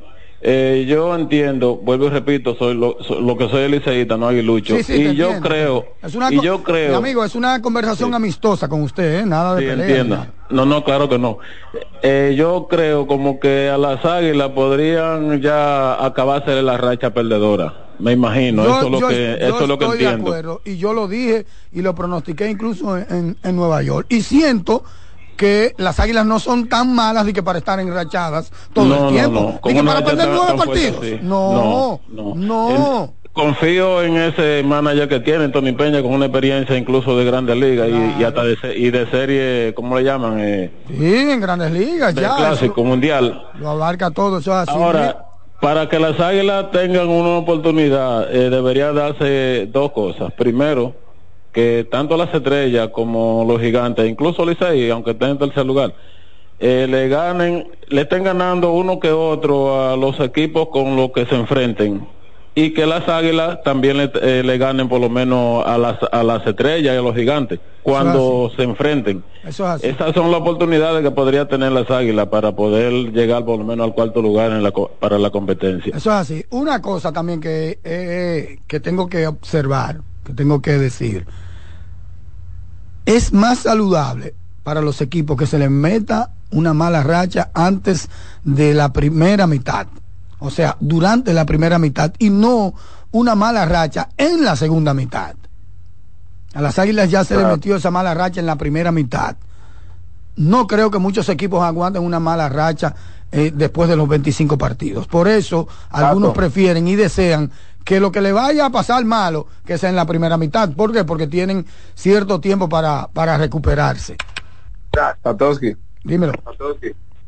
Eh, yo entiendo, vuelvo y repito, soy lo, so- lo que soy el liceísta, no aguilucho. Sí, sí, y yo entiendo. creo, Es una y yo creo, amigo, es una conversación amistosa con usted, ¿eh? Nada de sí, pelea. entiendo. No, no, claro que no. Eh, yo creo como que a las águilas podrían ya acabarse la racha perdedora. Me imagino, Yo- eso es lo yo- que, yo eso es lo que estoy de entiendo. acuerdo y yo lo dije y lo pronostiqué incluso en, en- en Nueva York. Y siento que las águilas no son tan malas de que para estar enrachadas todo No, el no, tiempo. no. De Con que para perder nueve fuerte partidos. así. No, no. Confío en ese manager que tiene, Tony Peña, con una experiencia incluso de grandes ligas y, y hasta de, y de serie, ¿cómo le llaman? Eh, Sí, en grandes ligas ya. clásico mundial. lo abarca todo, eso es así. Ahora, para que las águilas tengan una oportunidad, eh, debería darse dos cosas. Primero, que tanto las estrellas como los gigantes, incluso Licey, aunque esté en tercer lugar, eh, le ganen, le estén ganando uno que otro a los equipos con los que se enfrenten. Y que las águilas también le, eh, le ganen por lo menos a las, a las estrellas y a los gigantes cuando se enfrenten. Eso es. Esas son las oportunidades que podría tener las águilas para poder llegar por lo menos al cuarto lugar en la, para la competencia. Eso es así. Una cosa también que, eh, que tengo que observar, que tengo que decir, es más saludable para los equipos que se les meta una mala racha antes de la primera mitad. O sea, durante la primera mitad y no una mala racha en la segunda mitad. A las águilas ya se les Claro. metió esa mala racha en la primera mitad. No creo que muchos equipos aguanten una mala racha eh, después de los 25 partidos. Por eso, algunos prefieren y desean que lo que le vaya a pasar malo, que sea en la primera mitad. ¿Por qué? Porque tienen cierto tiempo para, para recuperarse. Patowski. Dímelo.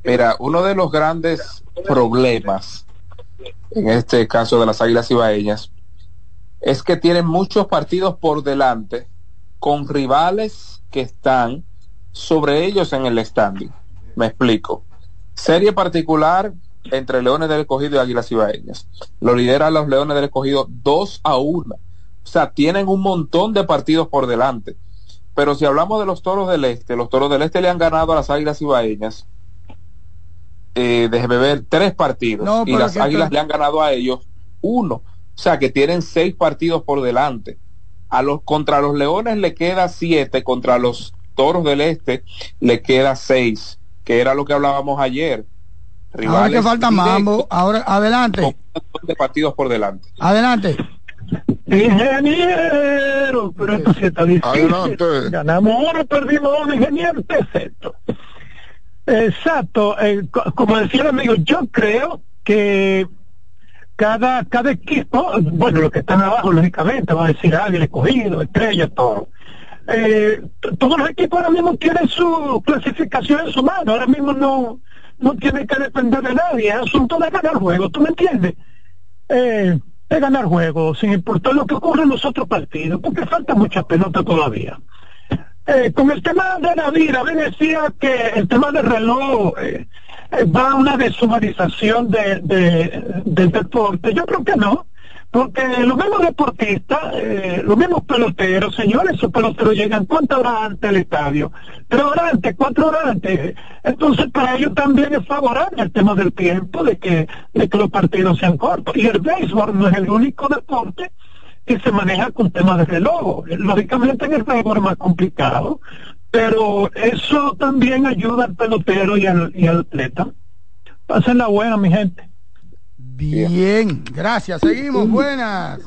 Mira, uno de los grandes problemas en este caso de las Águilas Ibaeñas es que tienen muchos partidos por delante con rivales que están sobre ellos en el standing. Me explico. Serie particular entre Leones del Escogido y Águilas Ibaeñas. Lo lideran los Leones del Escogido 2 a 1. O sea, tienen un montón de partidos por delante. Pero si hablamos de los Toros del Este, los Toros del Este le han ganado a las Águilas Ibaeñas eh, déjeme ver, tres partidos. No, y las Águilas le han ganado a ellos uno. O sea, que tienen seis partidos por delante. A los, contra los Leones le queda siete, contra los Toros del Este le queda seis, que era lo que hablábamos ayer. Ahora que falta mambo, ahora adelante, con de partidos por delante. adelante. Ingeniero, pero esto sí está difícil. Ganamos uno, perdimos uno, ingeniero, ¿qué es esto? Exacto, eh, co- como decía el amigo, yo creo que cada, cada equipo, bueno, los que están abajo, lógicamente, va a decir Águila, escogido, estrella, todo. Eh, todos los equipos ahora mismo tienen su clasificación en su mano, ahora mismo no, no tienen que depender de nadie, es asunto de ganar juegos, ¿tú me entiendes? Eh, de ganar juegos, sin importar lo que ocurra en los otros partidos, porque falta mucha pelota todavía. Eh, con el tema de Navidad, me decía que el tema del reloj eh, eh, va a una deshumanización de, de- del deporte. Yo creo que no, porque los mismos deportistas, eh, los mismos peloteros, señores, esos peloteros llegan cuántas horas antes al estadio, tres horas antes, cuatro horas antes. Entonces para ellos también es favorable el tema del tiempo, de que, de que los partidos sean cortos. Y el béisbol no es el único deporte que se maneja con temas de reloj. Lógicamente en el béisbol es más complicado, pero eso también ayuda al pelotero y al, y al atleta. Pasen la buena, mi gente. Bien, gracias. Seguimos, buenas.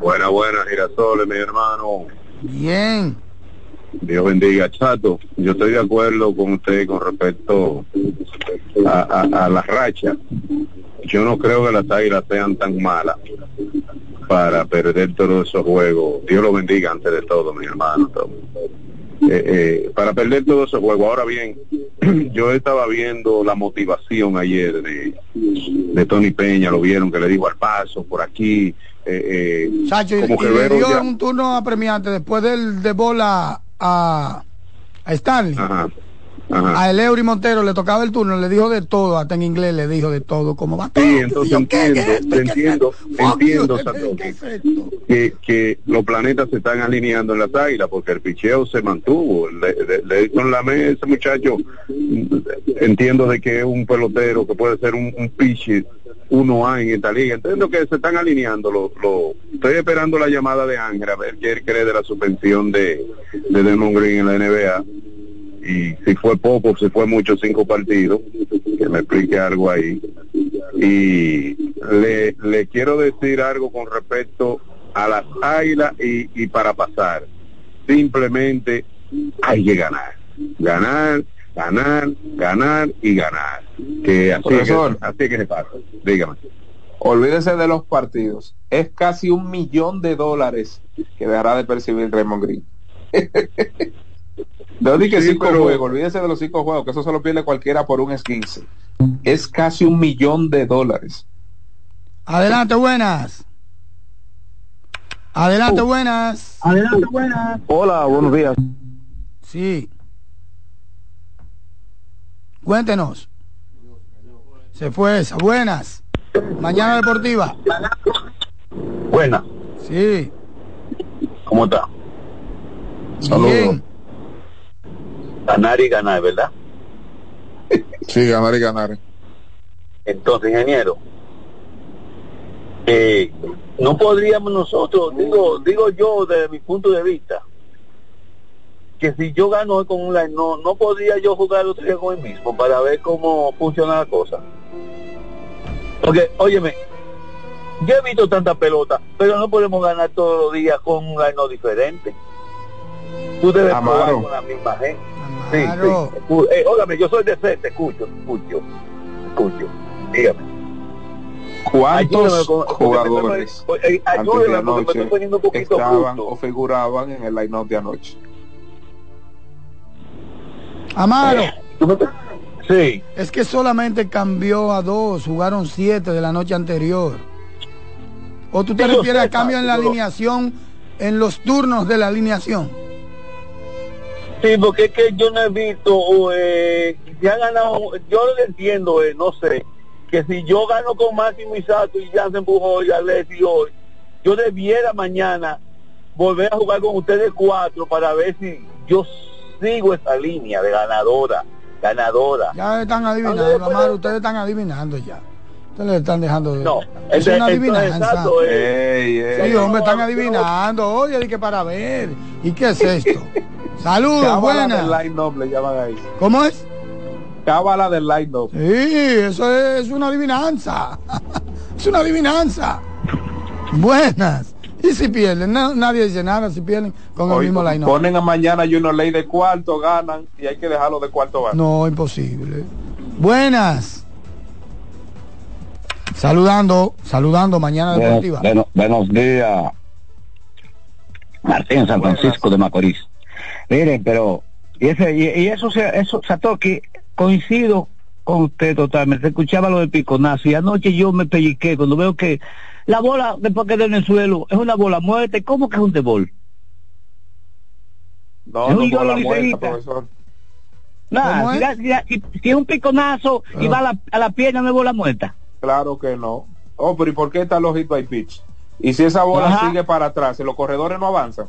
Buenas, buenas, girasoles, mi hermano. Bien. Dios bendiga, Chato. Yo estoy de acuerdo con usted con respecto a, a- a la racha. Yo no creo que las águilas sean tan malas para perder todos esos juegos. Dios lo bendiga antes de todo, mi hermano. todo. Eh, eh, para perder todos esos juegos. Ahora bien, [clears throat] yo estaba viendo la motivación ayer de, de Tony Peña, lo vieron que le dijo al paso por aquí. Eh, eh, Chacho, y, como que y le dio ya- un turno apremiante después del de bola a, a Stanley. Ajá. Ajá. A Eleuri Montero le tocaba el turno, le dijo de todo, hasta en inglés le dijo de todo, ¿cómo va? Sí, entonces entiendo, entiendo, entiendo, Satoshi, que, que los planetas se están alineando en las águilas porque el picheo se mantuvo. Le, le, en la mesa, ese muchacho, entiendo de que es un pelotero que puede ser un, un pitcher 1A en esta liga. Entiendo que se están alineando. Lo, lo, estoy esperando la llamada de Ángel a ver qué él cree de la suspensión de, de Demon Green en la NBA y si fue poco, si fue mucho, cinco partidos, que me explique algo ahí. Y le, le quiero decir algo con respecto a las águilas y, y para pasar. Simplemente hay que ganar. Ganar, ganar, ganar y ganar. Que así, es que, Profesor. así es que se pasa. Dígame. Olvídese de los partidos. Es casi un millón de dólares que dejará de percibir Raymond Green. [laughs] No di que Sí, cinco pero- juegos, olvídese de los cinco juegos, que eso se lo pierde cualquiera por un esquince. Es casi un millón de dólares. Adelante, buenas. Adelante, buenas. Adelante, buenas. Hola, buenos días. Sí. Cuéntenos. Se fue esa. Buenas. Mañana deportiva. Buena. Sí. ¿Cómo está? Bien. Ganar y ganar, ¿verdad? Sí, ganar y ganar. Entonces, ingeniero, eh, no podríamos nosotros, digo, digo yo desde mi punto de vista, que si yo gano hoy con un line, no, no podría yo jugar otro día con él mismo para ver cómo funciona la cosa. Porque, óyeme, yo he visto tanta pelota, pero no podemos ganar todos los días con un line diferente. Tú debes Amaro. probar con la misma gente. Sí, sí. Eh, óigame, yo soy de fe, te escucho, escucho, escucho. Dígame. ¿Cuántos jugadores eh, antes de anoche estaban justo. o figuraban en el line-up de anoche? Amaro. Sí. Es que solamente cambió a dos, jugaron siete de la noche anterior. ¿O tú te refieres a cambio en la alineación, en los turnos de la alineación? Sí, porque es que yo no he visto, eh, si han ganado, yo lo entiendo, eh, no sé, que si yo gano con Máximo Isato y Jansen Pujol y Alessi hoy, yo debiera mañana volver a jugar con ustedes cuatro para ver si yo sigo esa línea de ganadora, ganadora. Ya están adivinando, Amaro, ustedes están adivinando ya. Ustedes le están dejando de... No, es una adivinanza. exacto, eh. Ey, ey. Sí, hombre, están adivinando. Oye, di que para ver. ¿Y qué es esto? [laughs] Saludos, Cábala del buenas. line-up le llaman ahí. ¿Cómo es? Cábala del line-up. Sí, eso es una adivinanza. [laughs] es una adivinanza. Buenas. ¿Y si pierden? No, nadie dice nada si pierden con el mismo line ponen a mañana Junior Ley de cuarto, ganan y hay que dejarlo de cuarto ganar. No, imposible. Buenas. Saludando, saludando mañana deportiva. bueno- buenos días, Martín San Francisco de Macorís. Miren, pero y ese y, y eso se- eso Satoki coincido con usted totalmente. Escuchaba lo del piconazo y anoche yo me pellizqué cuando veo que la bola después quedó en el suelo es una bola muerta. ¿Cómo que es un debol? No, Es no un por la yolo muerta, profesor. Nada, ¿Cómo si, es? la- si la- si- si es un piconazo y Ah. va a la, a la pierna no es bola muerta. Claro que no. Oh, pero ¿y por qué está los hit by pitch? Y si esa bola Ajá. sigue para atrás, ¿los corredores no avanzan?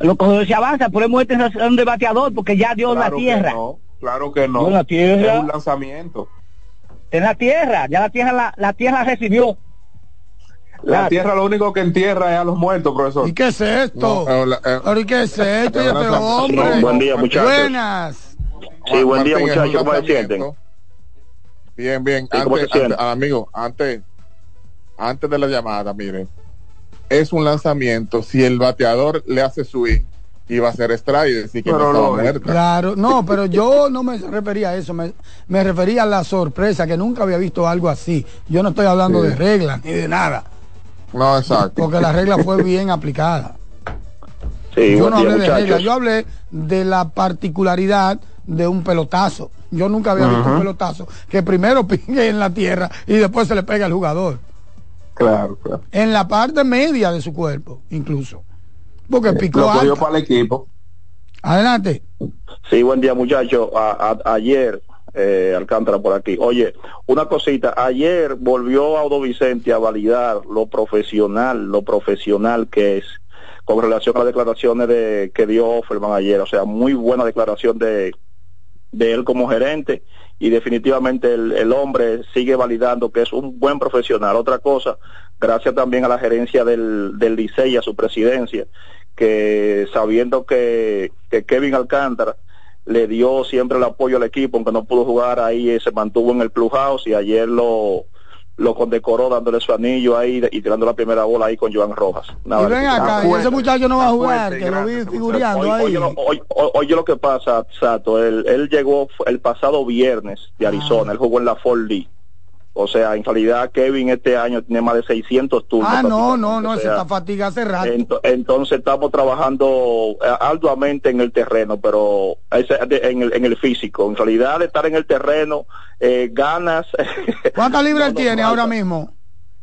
Los corredores se avanzan, por muerte es un bateador porque ya dio Claro la que tierra. no, claro que no. La tierra. Es un lanzamiento. En la tierra, ya la tierra la, la tierra recibió. La La- tierra lo único que entierra es a los muertos, profesor. ¿Y qué es esto? No, eh, la- eh, ¿Pero y qué es esto? este hombre. Buen día, muchachos. Buenas. Sí, buen día, muchachos, ¿cómo se sienten? Bien, bien. Amigo, antes, antes de la llamada, miren, es un lanzamiento. Si el bateador le hace swing, iba a ser strike y decir que Pero no estaba muerta. Claro, no, pero yo no me refería a eso, me, me refería a la sorpresa, que nunca había visto algo así. Yo no estoy hablando Sí. de reglas ni de nada, No, exacto. porque la regla fue bien aplicada. Sí, yo no día, hablé de reglas, yo hablé de la particularidad de un pelotazo. Yo nunca había visto un pelotazo que primero [laughs] pique en la tierra y después se le pega al jugador. Claro, claro. En la parte media de su cuerpo, incluso. Porque picó Lo cogió para el equipo. Adelante. Sí, buen día muchachos. Ayer, eh, Alcántara por aquí. Oye, una cosita. Ayer volvió Audo Vicente a validar lo profesional, lo profesional que es con relación a las declaraciones de que dio Offerman ayer. O sea, muy buena declaración de, de él como gerente y definitivamente el, el hombre sigue validando que es un buen profesional. Otra cosa, gracias también a la gerencia del, del Licey y a su presidencia, que sabiendo que, que Kevin Alcántara le dio siempre el apoyo al equipo, aunque no pudo jugar ahí, se mantuvo en el clubhouse y ayer lo lo condecoró dándole su anillo ahí y tirando la primera bola ahí con Joan Rojas. Nada, y ven acá, y ese muchacho no va a jugar, fuerte, que lo vi ahí. oye, oye, oye lo que pasa, Sato, él, él llegó el pasado viernes Ah. de Arizona, él jugó en la Ford Lee. O sea, en realidad Kevin este año tiene más de 600 turnos. Ah, no, no, no, o sea, está fatigado hace rato. Ento- entonces estamos trabajando eh, arduamente en el terreno, pero en el, en el físico. En realidad, de estar en el terreno, eh, ganas. [laughs] ¿Cuántas libras él tiene ahora mismo?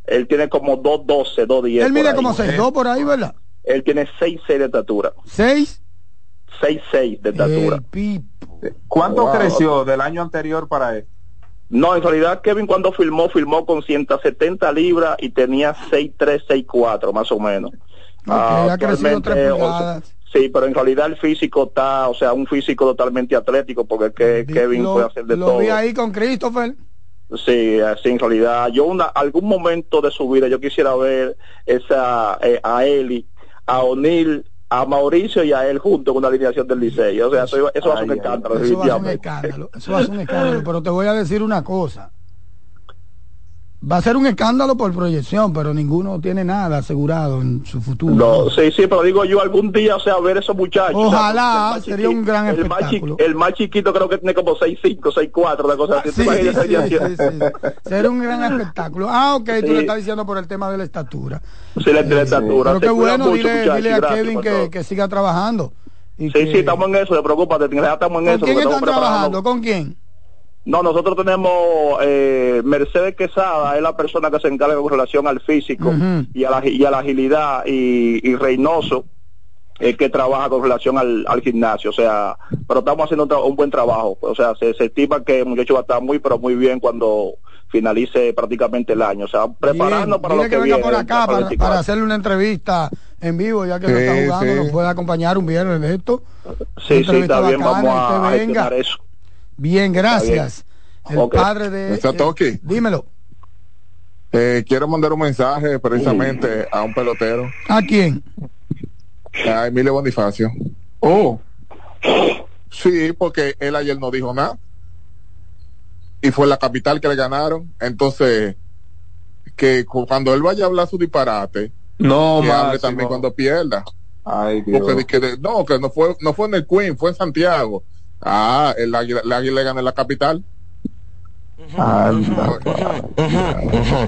Él tiene como 212, 210. Él mide por ahí. como 6'2 por ahí, ¿verdad? Él tiene 6'6 de estatura. ¿Seis? 6'6 de estatura. ¿Cuánto Wow. creció del año anterior para este? No, en realidad Kevin cuando filmó, filmó con 170 libras y tenía 6'3, 6'4 más o menos. Ah, ha crecido actualmente, tres pulgadas. sí, pero en realidad el físico está, o sea, un físico totalmente atlético porque que Kevin lo, puede hacer de lo todo. vi ahí con Christopher. Sí, así en realidad, yo una, algún momento de su vida yo quisiera ver esa eh, a Eli, a O'Neill, a Mauricio y a él juntos con una alineación del Licey. O sea, eso, iba- eso va a ser un escándalo, Eso va a ser un escándalo. Eso va a ser un escándalo. Pero te voy a decir una cosa. Va a ser un escándalo por proyección, pero ninguno tiene nada asegurado en su futuro. No, sí, sí, pero digo yo algún día, o sea, ver esos muchachos. Ojalá, o sea, sería un gran el espectáculo. el más chiquito creo que tiene como 6'5, 6'4, una cosa así. Será un gran espectáculo. Ah, ok, tú Sí. le estás diciendo por el tema de la estatura. Sí, la, la estatura. Pero qué bueno, mucho, dile, dile a gracias Kevin que, que siga trabajando. Y Sí, que- sí, estamos en eso, de preocupate, ya estamos en ¿Con eso. quién porque están trabajando? ¿Con quién? No, nosotros tenemos eh, Mercedes Quesada, es la persona que se encarga con relación al físico y, a la, y a la agilidad, y, y Reynoso, eh, que trabaja con relación al, al gimnasio. O sea, pero estamos haciendo un, buen trabajo. O sea, se, se estima que el muchacho va a estar muy, pero muy bien cuando finalice prácticamente el año. O sea, preparando Bien, para dile lo que, que, venga viene. por acá para el para, 24. para hacerle una entrevista en vivo, ya que no Sí, está jugando, sí. nos puede acompañar un viernes de esto. Sí, sí, está bien, vamos a, a gestionar eso. Bien, gracias. El padre de... Está eh, Toki. dímelo. Eh, quiero mandar un mensaje precisamente a un pelotero, ¿A quién? a Emilio Bonifacio. Oh. Sí, porque él ayer no dijo nada. Y fue la capital que le ganaron. Entonces, que cu- cuando él vaya a hablar su disparate, No, que hable también cuando pierda. Ay, Dios. Porque di que de- no, que no fue, no fue en el Queen, fue en Santiago. Ah, el águila, el águila le gana en la capital.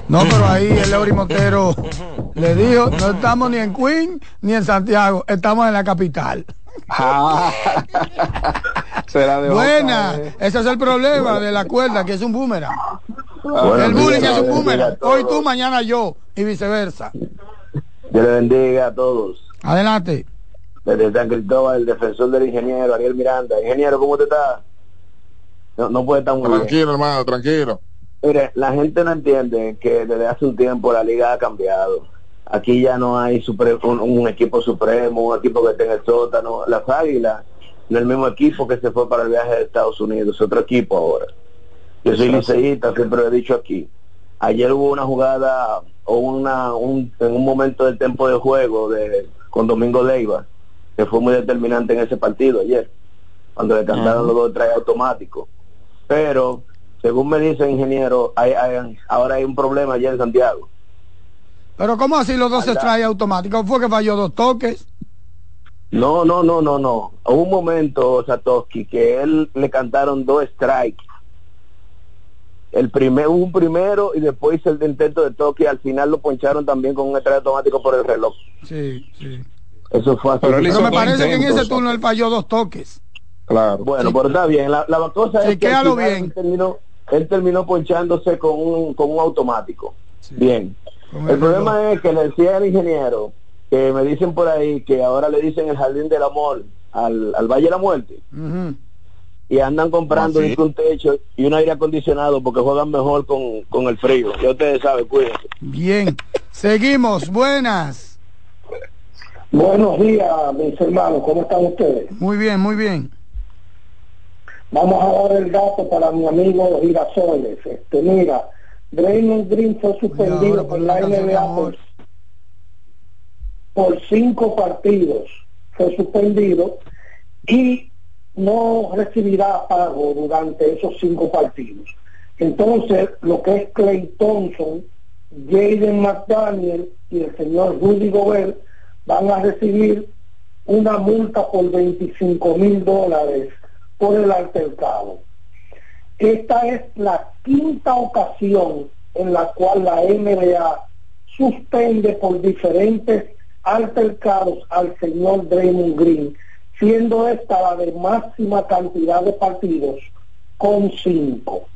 No, pero ahí el Eury Montero le dijo, no estamos ni en Queen ni en Santiago, estamos en la capital. Ah. [laughs] Será de Buena, eh. ese es el problema de la cuerda, que es un boomerang. El bullying es un boomerang. Hoy tú, mañana yo, y viceversa. Dios le bendiga a todos. Adelante. Desde San Cristóbal, el defensor del ingeniero Ariel Miranda. Ingeniero, ¿cómo te está? No, no puede estar muy bien. Tranquilo, hermano, tranquilo. Mire, la gente no entiende que desde hace un tiempo la liga ha cambiado. Aquí ya no hay supre- un, un equipo supremo, un equipo que esté en el sótano. Las Águilas, no el mismo equipo que se fue para el viaje de Estados Unidos, es otro equipo ahora. Yo soy liceísta, siempre lo he dicho aquí. Ayer hubo una jugada o una un, en un momento del tiempo de juego de con Domingo Leiva que fue muy determinante en ese partido ayer, cuando le cantaron los dos trajes automáticos. Pero, según me dice el ingeniero, hay, hay- ahora hay un problema allá en Santiago. Pero ¿cómo así los dos strikes automáticos? ¿Fue que falló dos toques? No, no, no, no, no. Hubo un momento, Satoshi, que él le cantaron dos strikes. El primer, un primero y después el intento de toque. Al final lo poncharon también con un strike automático por el reloj. Sí, sí. Eso fue así. Pero, me parece que en ese turno él falló dos toques. Claro. Bueno, pero está bien. La, la cosa es que al Chequéalo final bien. Él terminó, él terminó ponchándose con un, con un automático. Bien. El problema es que le decía al ingeniero que me dicen por ahí que ahora le dicen el jardín del amor al, al Valle de la Muerte y andan comprando ¿Ah, sí? un techo y un aire acondicionado porque juegan mejor con, con el frío. Ya ustedes saben, cuídense. Bien. Seguimos. Buenas. Buenos días, mis hermanos, ¿cómo están ustedes? Muy bien, muy bien. Vamos a dar el dato para mi amigo Girasoles. Este, mira, Draymond Green fue suspendido por la NBA por, por cinco partidos. Fue suspendido y no recibirá pago durante esos cinco partidos. Entonces, lo que es Clay Thompson, Jaden McDaniel y el señor Rudy Gobert van a recibir una multa por 25 mil dólares por el altercado. Esta es la quinta ocasión en la cual la NBA suspende por diferentes altercados al señor Draymond Green, siendo esta la de máxima cantidad de partidos con cinco.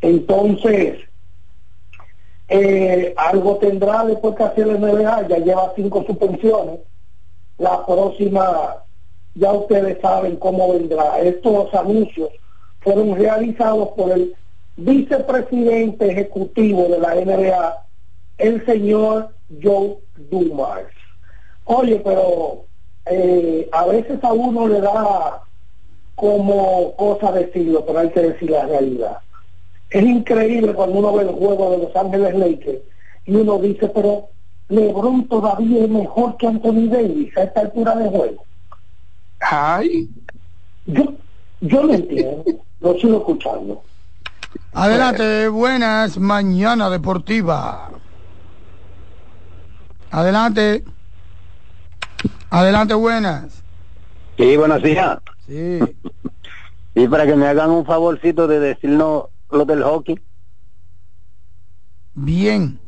Entonces, eh, algo tendrá después que hacer la NBA, ya lleva cinco suspensiones. La próxima, ya ustedes saben cómo vendrá. Estos anuncios fueron realizados por el vicepresidente ejecutivo de la NBA, el señor Joe Dumars. Oye, pero eh, a veces a uno le da como cosa decirlo, pero hay que decir la realidad. Es increíble cuando uno ve el juego de Los Ángeles Lakers y uno dice, pero LeBron todavía es mejor que Anthony Davis a esta altura de juego. Ay. Yo, yo lo entiendo, lo sigo escuchando. Adelante, buenas, mañana deportiva. Adelante. Adelante, buenas. Sí, buenos días. Sí. Y para que me hagan un favorcito de decirnos lo del hockey. Bien.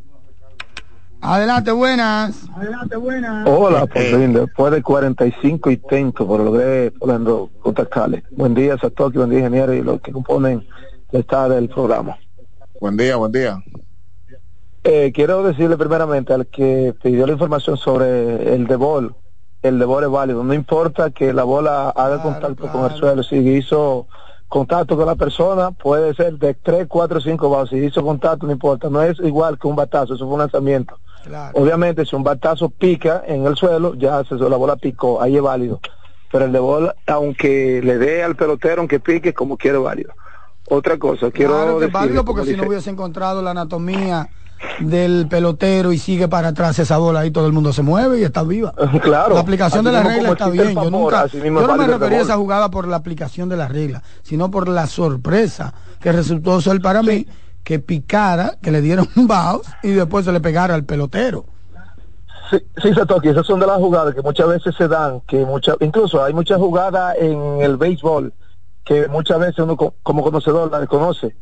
Adelante, buenas. Adelante, buenas. Hola, por fin, después de 45 intentos, por logré Orlando contactarle. Buen día, Satoki, buen día, ingeniero, y los que componen estado del programa. Buen día, buen día. Eh, quiero decirle primeramente al que pidió la información sobre el de bol, el de bol es válido, no importa que la bola haga contacto con el suelo, si hizo contacto con la persona, puede ser de 3, 4, 5 bases, si hizo contacto no importa, no es igual que un batazo, eso fue un lanzamiento. Obviamente si un batazo pica en el suelo, ya se, la bola picó, ahí es válido. Pero el de bola, aunque le dé al pelotero, aunque pique, como quiere válido. Otra cosa, quiero Claro que decirle, válido porque si no hubiese encontrado la anatomía del pelotero y sigue para atrás esa bola ahí todo el mundo se mueve y está viva. [laughs] Claro. La aplicación de la regla está bien. Yo, nunca, yo no me refería a esa jugada por la aplicación de la regla, sino por la sorpresa que resultó ser para mí que picara, que le dieron un y después se le pegara al pelotero. Sí, sí, Satoki, esas son de las jugadas que muchas veces se dan, que muchas, incluso hay muchas jugadas en el béisbol que muchas veces uno co- como conocedor la desconoce,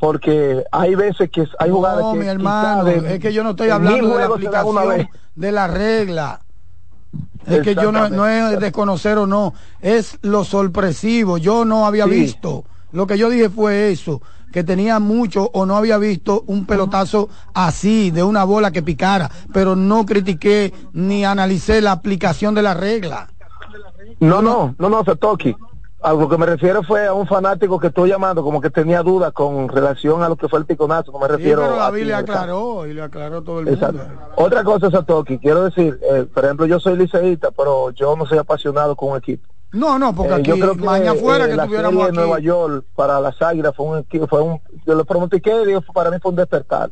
porque hay veces que hay jugadas No, que mi hermano, de- es que yo no estoy hablando de la se aplicación de la regla. Es que yo no, no es desconocer o no, es lo sorpresivo. Yo no había Sí. visto, lo que yo dije fue eso, que tenía mucho o no había visto un pelotazo así, de una bola que picara, pero no critiqué ni analicé la aplicación de la regla. No, no, no, no, Satoki. A lo que me refiero fue a un fanático que estoy llamando como que tenía dudas con relación a lo que fue el piconazo, no me Sí, refiero pero a ti, le aclaró y le aclaró todo el mundo. Exacto. Otra cosa, Satoki, quiero decir, eh, por ejemplo, yo soy liceísta, pero yo no soy apasionado con un equipo. No, no, porque Eh, aquí, yo creo que mañana fuera eh, que la tuviéramos aquí. de Nueva York para las Águilas fue un equipo, fue un, yo lo pronostiqué y digo, para mí fue un despertar.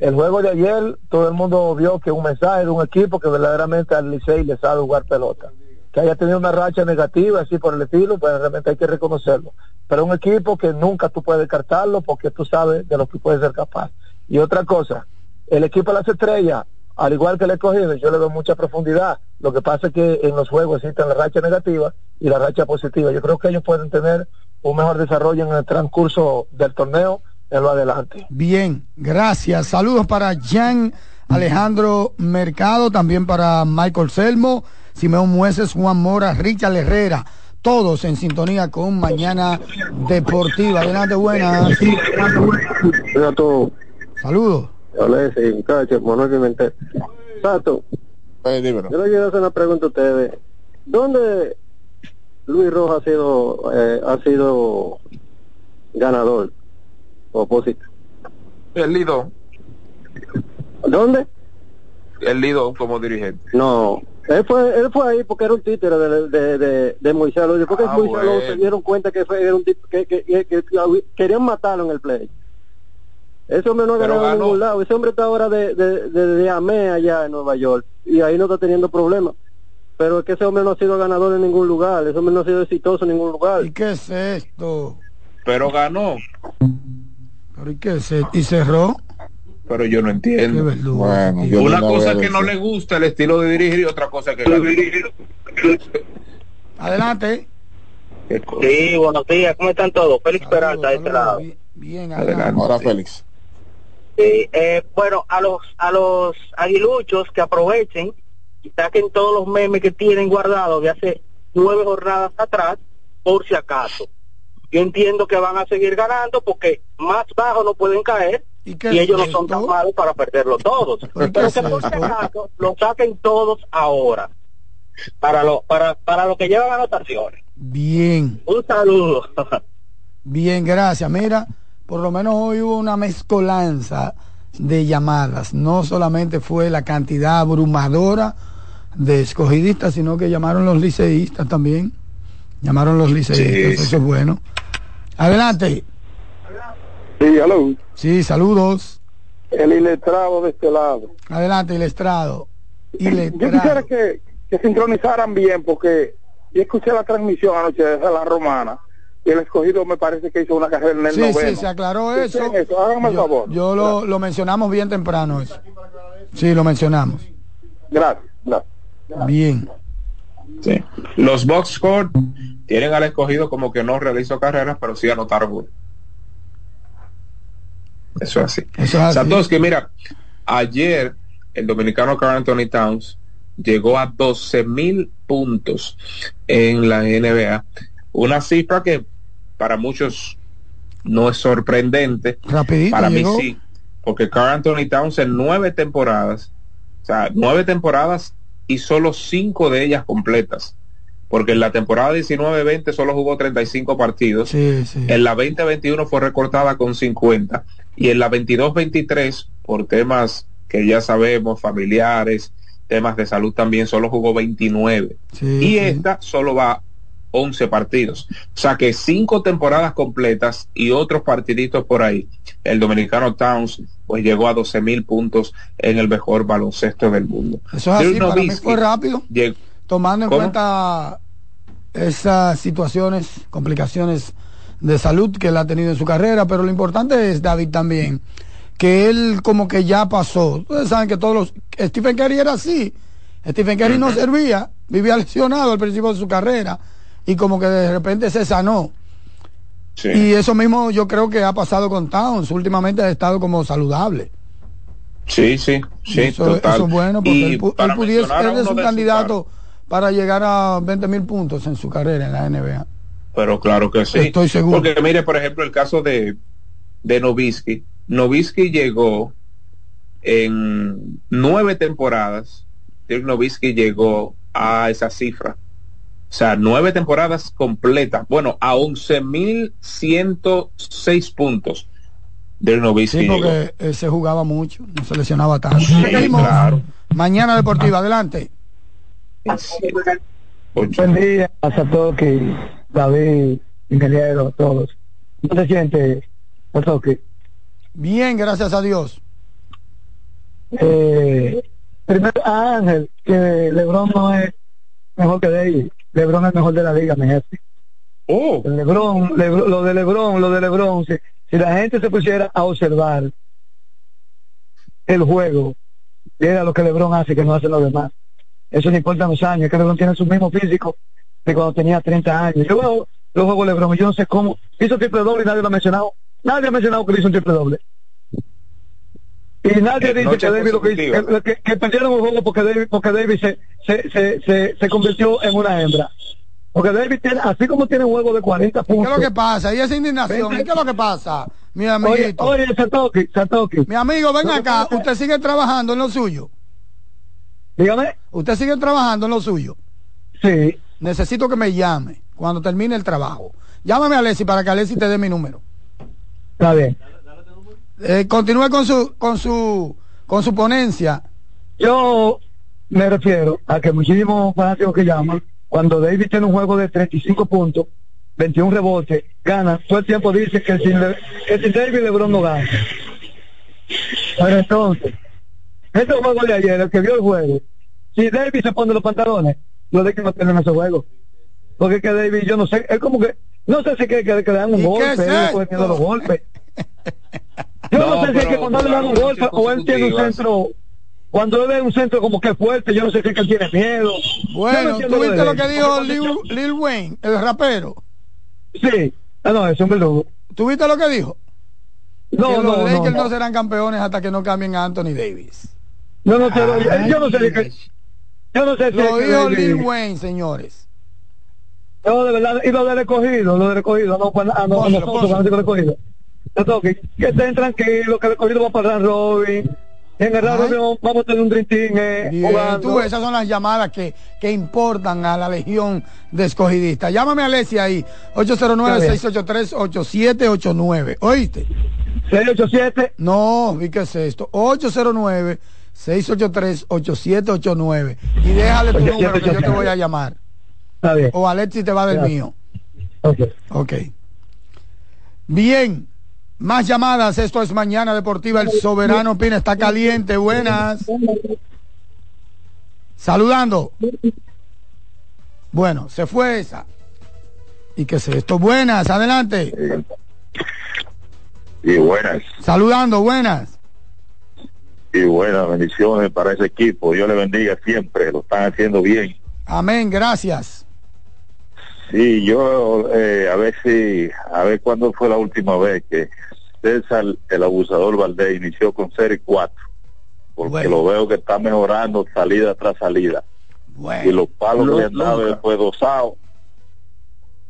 El juego de ayer, todo el mundo vio que un mensaje de un equipo que verdaderamente al Licey le sabe jugar pelota. Que haya tenido una racha negativa, así por el estilo, pues realmente hay que reconocerlo. Pero un equipo que nunca tú puedes descartarlo porque tú sabes de lo que puede ser capaz. Y otra cosa, el equipo de las estrellas, al igual que el escogido, yo le doy mucha profundidad. Lo que pasa es que en los juegos existen la racha negativa y la racha positiva. Yo creo que ellos pueden tener un mejor desarrollo en el transcurso del torneo en lo adelante. Bien, gracias. Saludos para Jan Alejandro Mercado, también para Michael Selmo, Simeón Mueces, Juan Mora, Richard Herrera, todos en sintonía con Mañana Deportiva. Adelante, buenas. Sato, Saludos. hola ese muchacho, Manuel Pimentel. Sato, Eh, dímelo. Yo le quiero hacer una pregunta a ustedes. ¿Dónde Luis Rojas ha sido eh, ha sido ganador opositor? El Lido, ¿Dónde? el Lido como dirigente. No. Él fue, él fue ahí porque era un títere de, de, de, de Moisés Alonso. Después que Ah, Moisés bueno. se dieron cuenta que fue, era un tipo que, que, que- que querían matarlo en el play. Ese hombre no ha ganado en ningún lado. Ese hombre está ahora de, de, de, de AME allá en Nueva York y ahí no está teniendo problemas. Pero es que ese hombre no ha sido ganador en ningún lugar. Ese hombre no ha sido exitoso en ningún lugar. ¿Y qué es esto? Pero ganó. ¿Pero y qué es esto? ¿Y cerró? Pero yo no entiendo. Bueno, yo Una no cosa que no le gusta el estilo de dirigir y otra cosa que le Adelante. Sí, buenos días, ¿cómo están todos? Félix Peralta, de este lado. Bien, Ahora Félix. Sí, eh, bueno, a los a los aguiluchos que aprovechen y saquen todos los memes que tienen guardados de hace nueve jornadas atrás, por si acaso. Yo entiendo que van a seguir ganando porque más bajo no pueden caer y, ellos no son tan malos para perderlo todos. [laughs] Pero que por acaso lo saquen todos ahora para lo para para lo que llevan anotaciones. Bien. Un saludo. Bien, gracias. Mira, por lo menos hoy hubo una mezcolanza de llamadas. No solamente fue la cantidad abrumadora de escogidistas, sino que llamaron los liceístas también. Llamaron los liceístas, Sí, eso es bueno. Adelante. Sí, aló. Sí, saludos. El iletrado de este lado. Adelante, el estrado. Yo quisiera que, que sincronizaran bien porque yo escuché la transmisión anoche desde la romana y el escogido me parece que hizo una carrera en el Sí, noveno. sí, se aclaró eso. háganme el yo, favor. yo lo, lo mencionamos bien temprano eso. Sí, lo mencionamos. Gracias, gracias. Bien. Sí. Los box score tienen al escogido como que no realizó carreras, pero sí anotaron uno. Eso es así. Eso es así. Satoshi, mira, ayer el dominicano Carl Anthony Towns llegó a 12 mil puntos en la NBA. Una cifra que para muchos no es sorprendente. Rapidito Para llegó. mí sí, porque Carl Anthony Towns en nueve temporadas, o sea, nueve temporadas y solo cinco de ellas completas. Porque en la temporada 19-20 solo jugó 35 partidos. Sí, sí. En la 2021 fue recortada con 50. Y en la 22-23, por temas que ya sabemos, familiares, temas de salud también, solo jugó 29. Sí, y sí. esta solo va 11 partidos. O sea que cinco temporadas completas y otros partiditos por ahí. El dominicano Towns pues llegó a 12 mil puntos en el mejor baloncesto del mundo. Eso es así, para mí fue rápido. llegó- tomando en ¿Cómo? cuenta esas situaciones, complicaciones de salud que él ha tenido en su carrera, pero lo importante es, David, también, que él como que ya pasó. Ustedes saben que todos los... Stephen Curry era así. Stephen Curry no servía, vivía lesionado al principio de su carrera y como que de repente se sanó. Y eso mismo yo creo que ha pasado con Towns. Últimamente ha estado como saludable. Sí, sí, sí, eso, total. eso es bueno porque él, él pudiese, él es un candidato para llegar a 20 mil puntos en su carrera en la NBA. Pero claro que sí. Estoy seguro. Porque mire, por ejemplo, el caso de, de Novisky. Novisky llegó en nueve temporadas. Dirk Novisky llegó a esa cifra. O sea, nueve temporadas completas. Bueno, a 11.106 puntos. Dirk Novisky Sí, llegó. porque él se jugaba mucho, no se lesionaba tanto. Sí, claro. Mañana Deportiva, adelante. Buen día a Satoki, David, ingeniero, todos. ¿Cómo se siente, Satoki? Bien, gracias a Dios. Eh, primero a Ángel, que Lebron no es mejor que David. Lebron es mejor de la liga, mi jefe. Oh. Lebron, Lebron- lo de Lebron, lo de Lebron, si, si la gente se pusiera a observar el juego, era lo que Lebron hace que no hacen los demás. Eso no importa los años, es que Lebron tiene su mismo físico de cuando tenía 30 años. Yo veo los juegos de Lebron y yo no sé cómo. Hizo triple doble y nadie lo ha mencionado. Nadie ha mencionado que le hizo un triple doble. Y nadie Eh, dice que David lo que, hizo- que, que- perdieron un juego porque David, porque David se, se, se, se, se convirtió en una hembra. Porque David tiene, así como tiene un juego de 40 ¿Y ¿Qué puntos. es lo que pasa? Y esa indignación, ¿y qué es lo que pasa? Mi Oye, amiguito. oye, Satoki, Satoki. Mi amigo, ven acá, usted sigue trabajando en lo suyo. Dígame. ¿Usted sigue trabajando en lo suyo? Sí. Necesito que me llame cuando termine el trabajo. Llámame a Alessi para que Alessi te dé mi número. Está bien. Eh, continúe con su, con su, con su ponencia. Yo me refiero a que muchísimos fanáticos que llaman, cuando David tiene un juego de 35 puntos, 21 rebotes, gana, todo el tiempo dice que sin, Le- que sin David LeBron no gana. Pero entonces, este juego de ayer, el que vio el juego, si David se pone los pantalones, los de que no tienen ese juego. Porque es que David, yo no sé, es como que, no sé si que, que, que le dan un ¿Y qué golpe, es él a los golpes. [laughs] Yo no, No, sé si es que cuando le dan un golpe o él tiene un centro, cuando él ve un centro como que fuerte, yo no sé si es que él tiene miedo. No Bueno, entiendo ¿tú viste lo que dijo Lil, Lil Wayne, el rapero? Sí, ah, no, es un verdugo. ¿Tú viste lo que dijo? No, que no, los no, Lakers no, no. serán campeones hasta que no cambien a Anthony Davis. No, no, pero yo no sé es yo no sé si Lo dijo Lil Wayne, señores. No, de verdad, y lo del recogido, lo del recogido, no, pues, ah, no, nosotros, del recogido. Entonces, que, estén tranquilos, que el recogido va para el Robin. En el. Robin vamos a tener un Team eh, tú, esas son las llamadas que, que importan a la legión de escogidistas. Llámame a Alessi ahí, 809-683-8789. ¿Oíste? 687. No, vi que es esto. 809-683-8789. Y déjale tu número que yo te voy a llamar. Está bien. O Alexi te va del Gracias. mío. Ok. Ok. Bien. Más llamadas. Esto es Mañana Deportiva. El Soberano Pina está caliente. Buenas. Saludando. Bueno, se fue esa. ¿Y qué es esto? Buenas. Adelante. Y buenas, Saludando. Buenas. Y buenas bendiciones para ese equipo. Dios le bendiga siempre, lo están haciendo bien. Amén. Gracias. Sí, yo eh, a ver si, a ver cuándo fue la última vez que César, el abusador Valdés, inició con serie 4. Porque Bueno. lo veo que está mejorando salida tras salida. Y los palos que le han dado fue dosado.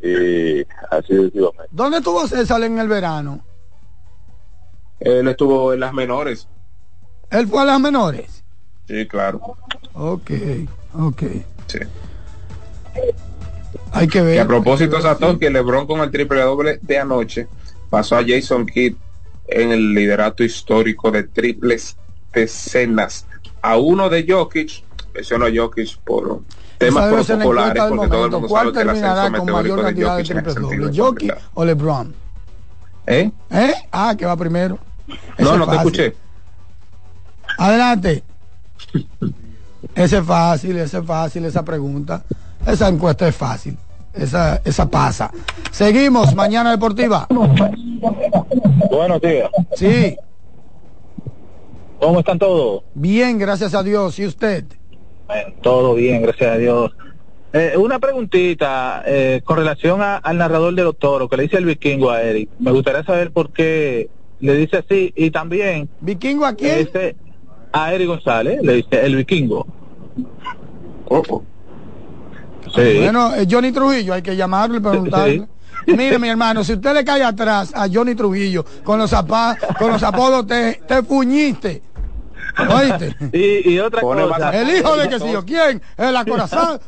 Y así sucesivamente. ¿Dónde estuvo César en el verano? Él estuvo en las menores. Él fue a las menores. Sí, claro. Ok, ok. Sí. Hay que ver. Que a propósito, Satoshi, el LeBron con el triple doble de anoche pasó a Jason Kidd en el liderato histórico de triples decenas. A uno de Jokic, menciono a Jokic por temas del porque todo el mundo ¿Cuál sabe que el ascenso con mayor de cantidad de Jokic de ¿Jokic Jordan. o LeBron? ¿Eh? ¿Eh? Ah, que va primero. No, no te fácil. escuché. Adelante. Ese es fácil, ese es fácil, esa pregunta. Esa encuesta es fácil. Esa, esa pasa. Seguimos, mañana deportiva. Buenos días. Sí. ¿Cómo están todos? Bien, gracias a Dios. ¿Y usted? Bueno, todo bien, gracias a Dios. Eh, una preguntita eh, con relación a- al narrador de los toros que le dice el vikingo a Eric. Me gustaría saber por qué le dice así y también... ¿Vikingo a quién? A Eric González, le dice el vikingo. Sí. Bueno, eh, Johnny Trujillo, hay que llamarlo y preguntarle. Mire, mi hermano, si usted le cae atrás a Johnny Trujillo con los zapa- con los apodos, te, te fuñiste. ¿Oíste? [laughs] Y, y otra cosa. El hijo de que [laughs] sí yo, ¿quién? El acorazado.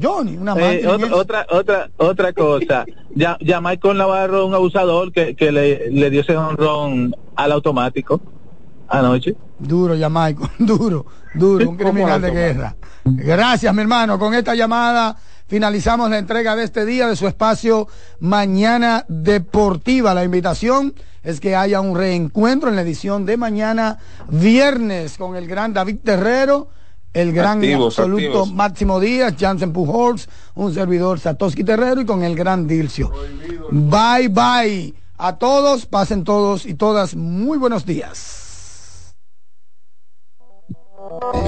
Johnny, una Eh, otra, otra otra otra cosa ya ya Michael Navarro un abusador que, que le, le dio ese honrón al automático anoche Duro, Jamaico, [laughs] duro, duro, un criminal de guerra. Gracias, mi hermano. Con esta llamada finalizamos la entrega de este día de su espacio Mañana Deportiva. La invitación es que haya un reencuentro en la edición de mañana viernes con el gran David Terrero, el gran Activos, absoluto activos. Máximo Díaz, Jansen Pujols, un servidor Satoshi Terrero y con el gran Dilcio. Bye, bye. A todos, pasen todos y todas muy buenos días. Yeah.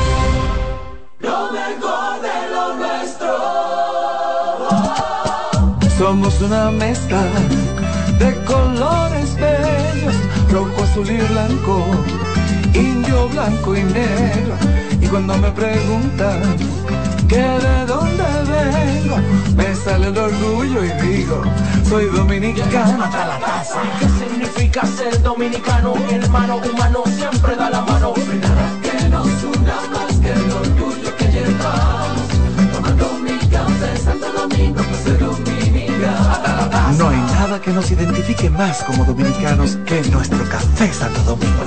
Somos una mezcla de colores bellos, rojo, azul y blanco, indio, blanco y negro. Y cuando me preguntan que de dónde vengo, me sale el orgullo y digo, soy dominicano hasta la taza. ¿Qué significa ser dominicano? Hermano humano siempre da la mano. Nada que nos una más que el orgullo que llevamos. Tomando mi café Santo Domingo, pues que nos identifique más como dominicanos que nuestro café Santo Domingo.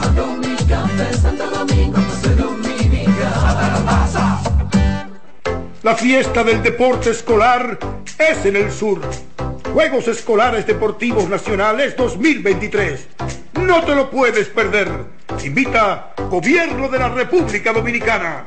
La fiesta del deporte escolar es en el sur. Juegos Escolares Deportivos Nacionales 2023. No te lo puedes perder. Invita Gobierno de la República Dominicana.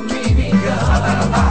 Bye.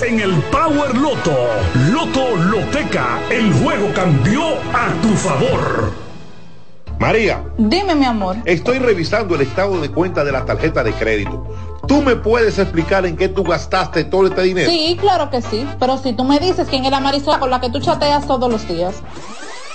en el Power Loto. Loto Loteca, el juego cambió a tu favor. María, Dime, mi amor. estoy revisando el estado de cuenta de la tarjeta de crédito. ¿Tú me puedes explicar en qué tú gastaste todo este dinero? Sí, claro que sí. Pero si tú me dices quién es la Marisol con la que tú chateas todos los días.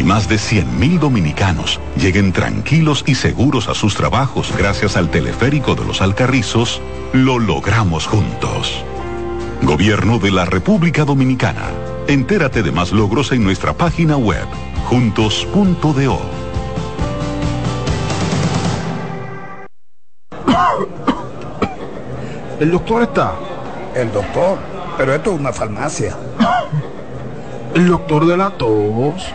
y más de 100.000 dominicanos lleguen tranquilos y seguros a sus trabajos gracias al teleférico de los Alcarrizos, lo logramos juntos. Gobierno de la República Dominicana. Entérate de más logros en nuestra página web, juntos.do. [coughs] El doctor está. El doctor, pero esto es una farmacia. [coughs] El doctor de la tos.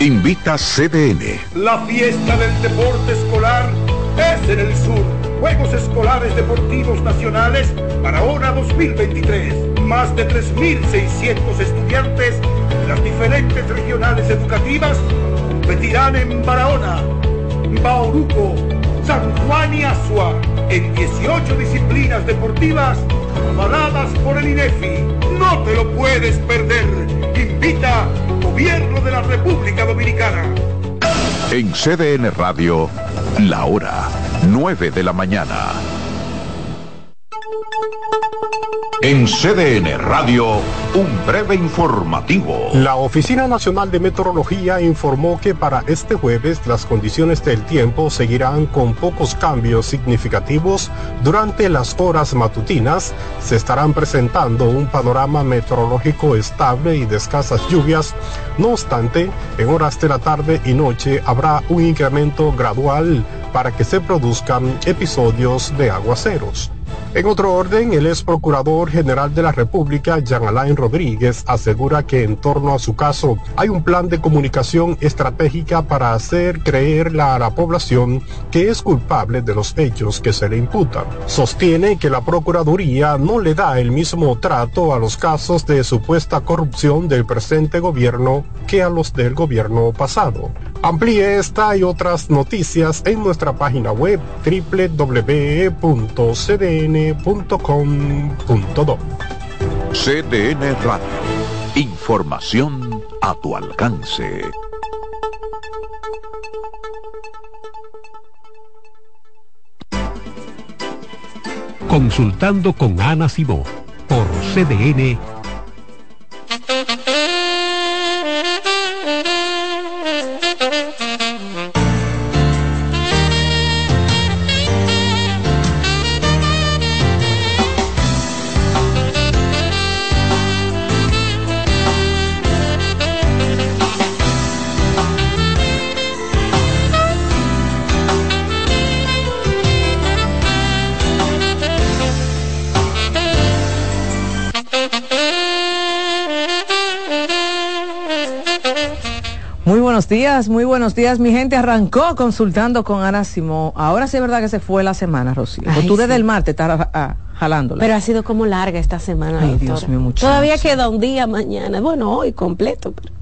Invita CDN. La fiesta del deporte escolar es en el sur. Juegos Escolares Deportivos Nacionales Barahona 2023. Más de 3.600 estudiantes de las diferentes regionales educativas competirán en Barahona, Bauruco, San Juan y Asua en 18 disciplinas deportivas avaladas por el INEFI. No te lo puedes perder. Invita Gobierno de la República Dominicana. En CDN Radio, la hora 9 de la mañana. En CDN Radio, un breve informativo. La Oficina Nacional de Meteorología informó que para este jueves las condiciones del tiempo seguirán con pocos cambios significativos. Durante las horas matutinas se estarán presentando un panorama meteorológico estable y de escasas lluvias. No obstante, en horas de la tarde y noche habrá un incremento gradual para que se produzcan episodios de aguaceros. En otro orden, el ex procurador general de la República, Jean Alain Rodríguez, asegura que en torno a su caso hay un plan de comunicación estratégica para hacer creer a la población que es culpable de los hechos que se le imputan. Sostiene que la Procuraduría no le da el mismo trato a los casos de supuesta corrupción del presente gobierno que a los del gobierno pasado. Amplíe esta y otras noticias en nuestra página web www.cdn.com.do. CDN Radio. Información a tu alcance. Consultando con Ana Simó por CDN buenos días, muy buenos días. Mi gente arrancó consultando con Ana Simón. Ahora sí es verdad que se fue la semana, Rocío. Ay, tú desde sí. el martes estás ah, jalándola. Pero ha sido como larga esta semana. Ay, doctora. Dios mío, muchacho. Todavía queda un día mañana. Bueno, hoy completo. pero-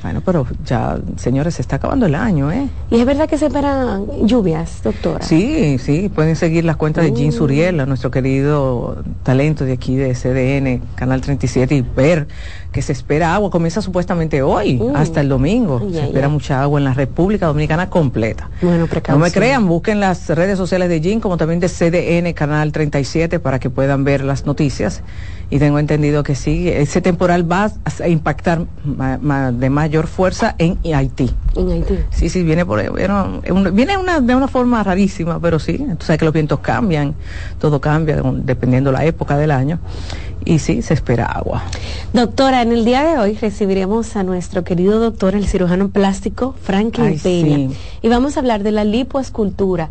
Bueno, pero ya, señores, se está acabando el año, ¿eh? Y es verdad que se esperan lluvias, doctora. Sí, sí, pueden seguir las cuentas de Jean Suriel, a nuestro querido talento de aquí de CDN, Canal 37, y ver que se espera agua. Comienza supuestamente hoy, Mm. hasta el domingo. Se espera mucha agua en la República Dominicana completa. Bueno, No precaución. me crean, busquen las redes sociales de Jean como también de CDN Canal 37 para que puedan ver las noticias. Y tengo entendido que sí, ese temporal va a impactar ma- ma- de mayor fuerza en Haití. En Haití. Sí, sí, viene por bueno, viene una, de una forma rarísima, pero sí, tú sabes que los vientos cambian, todo cambia dependiendo la época del año. Y sí, se espera agua. Doctora, en el día de hoy recibiremos a nuestro querido doctor, el cirujano plástico Franklin Ay, Peña. sí. Y vamos a hablar de la lipoescultura,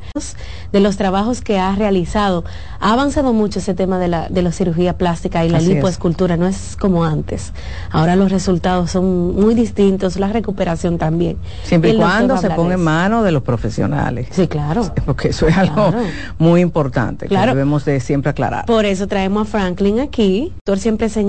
de los trabajos que ha realizado. Ha avanzado mucho ese tema de la, de la cirugía plástica y la Así es. lipoescultura, no es como antes. Ahora los resultados son muy distintos, la recuperación también. Siempre y, cuando se ponga en manos de los profesionales. Sí, claro. [laughs] Porque eso es algo Claro. muy importante Claro. que debemos de siempre aclarar. Por eso traemos a Franklin aquí. Doctor siempre señala